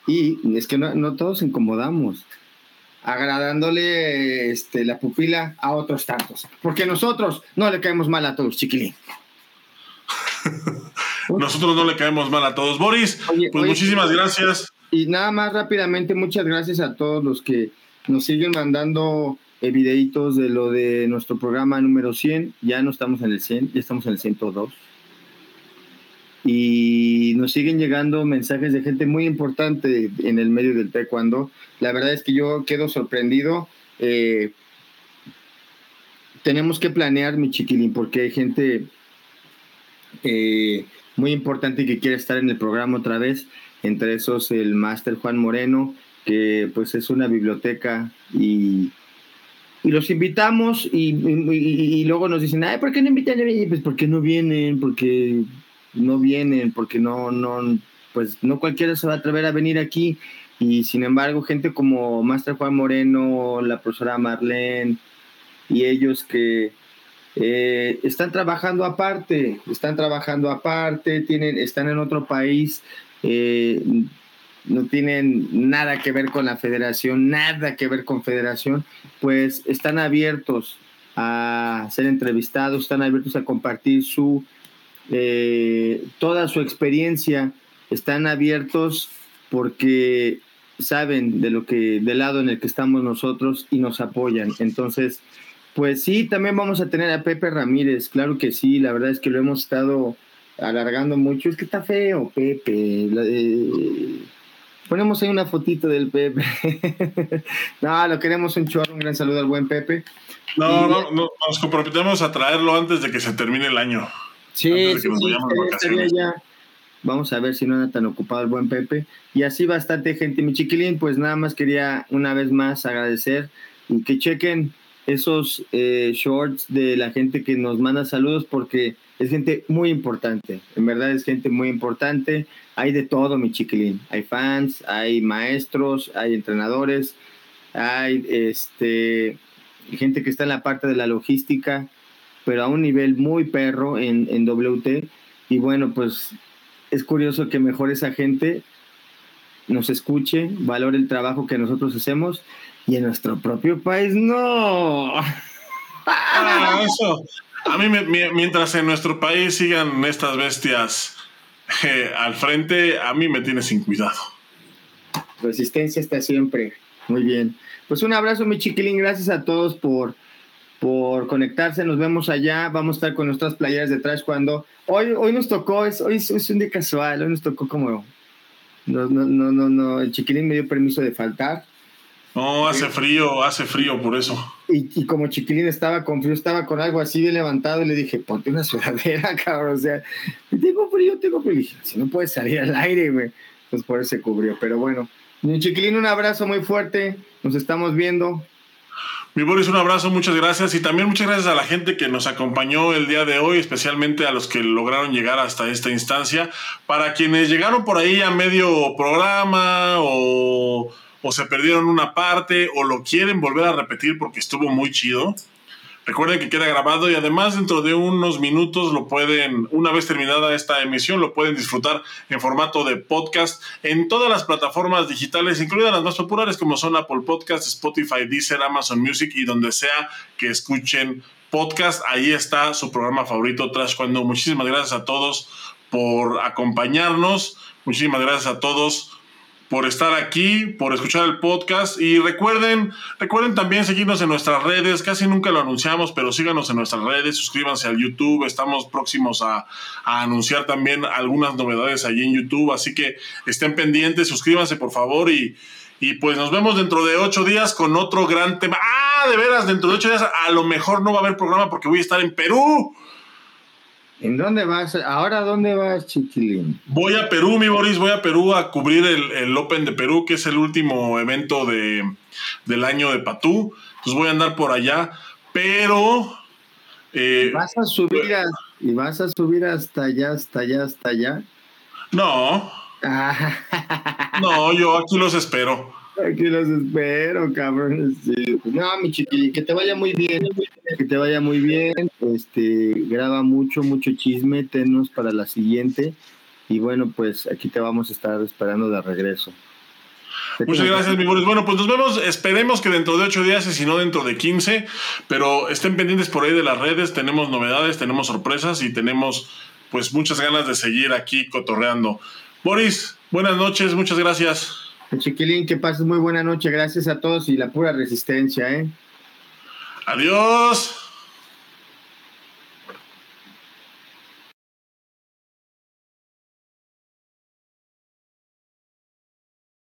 y es que no, no todos incomodamos agradándole este, la pupila a otros tantos. Porque nosotros no le caemos mal a todos, chiquilín. <laughs> Nosotros no le caemos mal a todos. Boris, pues muchísimas gracias. Y nada más rápidamente, muchas gracias a todos los que nos siguen mandando eh, videitos de lo de nuestro programa número 100. Ya no estamos en el 100, ya estamos en el 102. Y nos siguen llegando mensajes de gente muy importante en el medio del taekwondo. La verdad es que yo quedo sorprendido. Eh, tenemos que planear, mi chiquilín, porque hay gente eh, muy importante que quiere estar en el programa otra vez. Entre esos el máster Juan Moreno, que pues es una biblioteca y, y los invitamos y, luego nos dicen, ay, ¿por qué no invitan mí? Pues porque no vienen, porque no vienen, porque no, no, pues no cualquiera se va a atrever a venir aquí. Y sin embargo, gente como Master Juan Moreno, la profesora Marlene y ellos que eh, están trabajando aparte, están trabajando aparte, tienen, están en otro país, eh, no tienen nada que ver con la federación, nada que ver con federación, pues están abiertos a ser entrevistados, están abiertos a compartir su eh, toda su experiencia, están abiertos porque saben de lo que del lado en el que estamos nosotros y nos apoyan. Entonces, pues sí, también vamos a tener a Pepe Ramírez, claro que sí, la verdad es que lo hemos estado alargando mucho, es que está feo, Pepe. Eh, ponemos ahí una fotito del Pepe. <laughs> no, lo queremos un chorro, un gran saludo al buen Pepe. No, no, no, nos comprometemos a traerlo antes de que se termine el año. Sí, sí, ya. Vamos a ver si no anda tan ocupado el buen Pepe. Y así bastante gente. Mi chiquilín, pues nada más quería una vez más agradecer y que chequen esos eh, shorts de la gente que nos manda saludos porque es gente muy importante. En verdad es gente muy importante. Hay de todo, mi chiquilín. Hay fans, hay maestros, hay entrenadores, hay este, gente que está en la parte de la logística, pero a un nivel muy perro en, en WT. Y bueno, pues es curioso que mejor esa gente nos escuche, valore el trabajo que nosotros hacemos y en nuestro propio país no. Ah, eso. A mí, mientras en nuestro país sigan estas bestias eh, al frente, a mí me tiene sin cuidado. Resistencia está siempre. Muy bien. Pues un abrazo, mi chiquilín. Gracias a todos por, por conectarse. Nos vemos allá. Vamos a estar con nuestras playeras detrás cuando. Hoy, hoy nos tocó, es, hoy es un día casual. Hoy nos tocó como. No, no, no, no, no. El chiquilín me dio permiso de faltar. No, hace frío, hace frío por eso. Y, como chiquilín estaba con frío, estaba con algo así bien levantado y le dije, ponte una sudadera, <laughs> cabrón. O sea, tengo frío, tengo frío. dije, si no puedes salir al aire, güey. Pues por eso se cubrió. Pero bueno, chiquilín, un abrazo muy fuerte. Nos estamos viendo. Mi Boris, un abrazo, muchas gracias. Y también muchas gracias a la gente que nos acompañó el día de hoy, especialmente a los que lograron llegar hasta esta instancia. Para quienes llegaron por ahí a medio programa o o se perdieron una parte o lo quieren volver a repetir porque estuvo muy chido. Recuerden que queda grabado y además dentro de unos minutos lo pueden, una vez terminada esta emisión, lo pueden disfrutar en formato de podcast en todas las plataformas digitales, incluidas las más populares como son Apple Podcast, Spotify, Deezer, Amazon Music y donde sea que escuchen podcast. Ahí está su programa favorito, Trash Cuando. Muchísimas gracias a todos por acompañarnos. Muchísimas gracias a todos por estar aquí, por escuchar el podcast. Y recuerden, recuerden también seguirnos en nuestras redes, casi nunca lo anunciamos, pero síganos en nuestras redes, suscríbanse al YouTube, estamos próximos a, anunciar también algunas novedades allí en YouTube, así que estén pendientes, suscríbanse por favor. Y, y pues nos vemos dentro de ocho días con otro gran tema. Ah, de veras, dentro de ocho días a lo mejor no va a haber programa porque voy a estar en Perú. ¿En dónde vas? ¿Ahora dónde vas, chiquilín? Voy a Perú, mi Boris, voy a Perú a cubrir el, Open de Perú, que es el último evento de, del año de Patú. Entonces voy a andar por allá, pero... Eh, ¿Vas a subir ¿Y vas a subir hasta allá, hasta allá, hasta allá? No. no, yo aquí los espero. Aquí los espero, cabrón. No, mi chiquilín, que te vaya muy bien. Que te vaya muy bien. Este, graba mucho, mucho chisme. Tenos para la siguiente. Y bueno, pues aquí te vamos a estar esperando de regreso. Muchas gracias, mi Boris. Bueno, pues nos vemos. Esperemos que dentro de ocho días y si no dentro de 15. Pero estén pendientes por ahí de las redes. Tenemos novedades, tenemos sorpresas y tenemos pues muchas ganas de seguir aquí cotorreando. Boris, buenas noches, muchas gracias. Chiquilín, que pases muy buena noche. Gracias a todos y la pura resistencia, ¿eh? Adiós.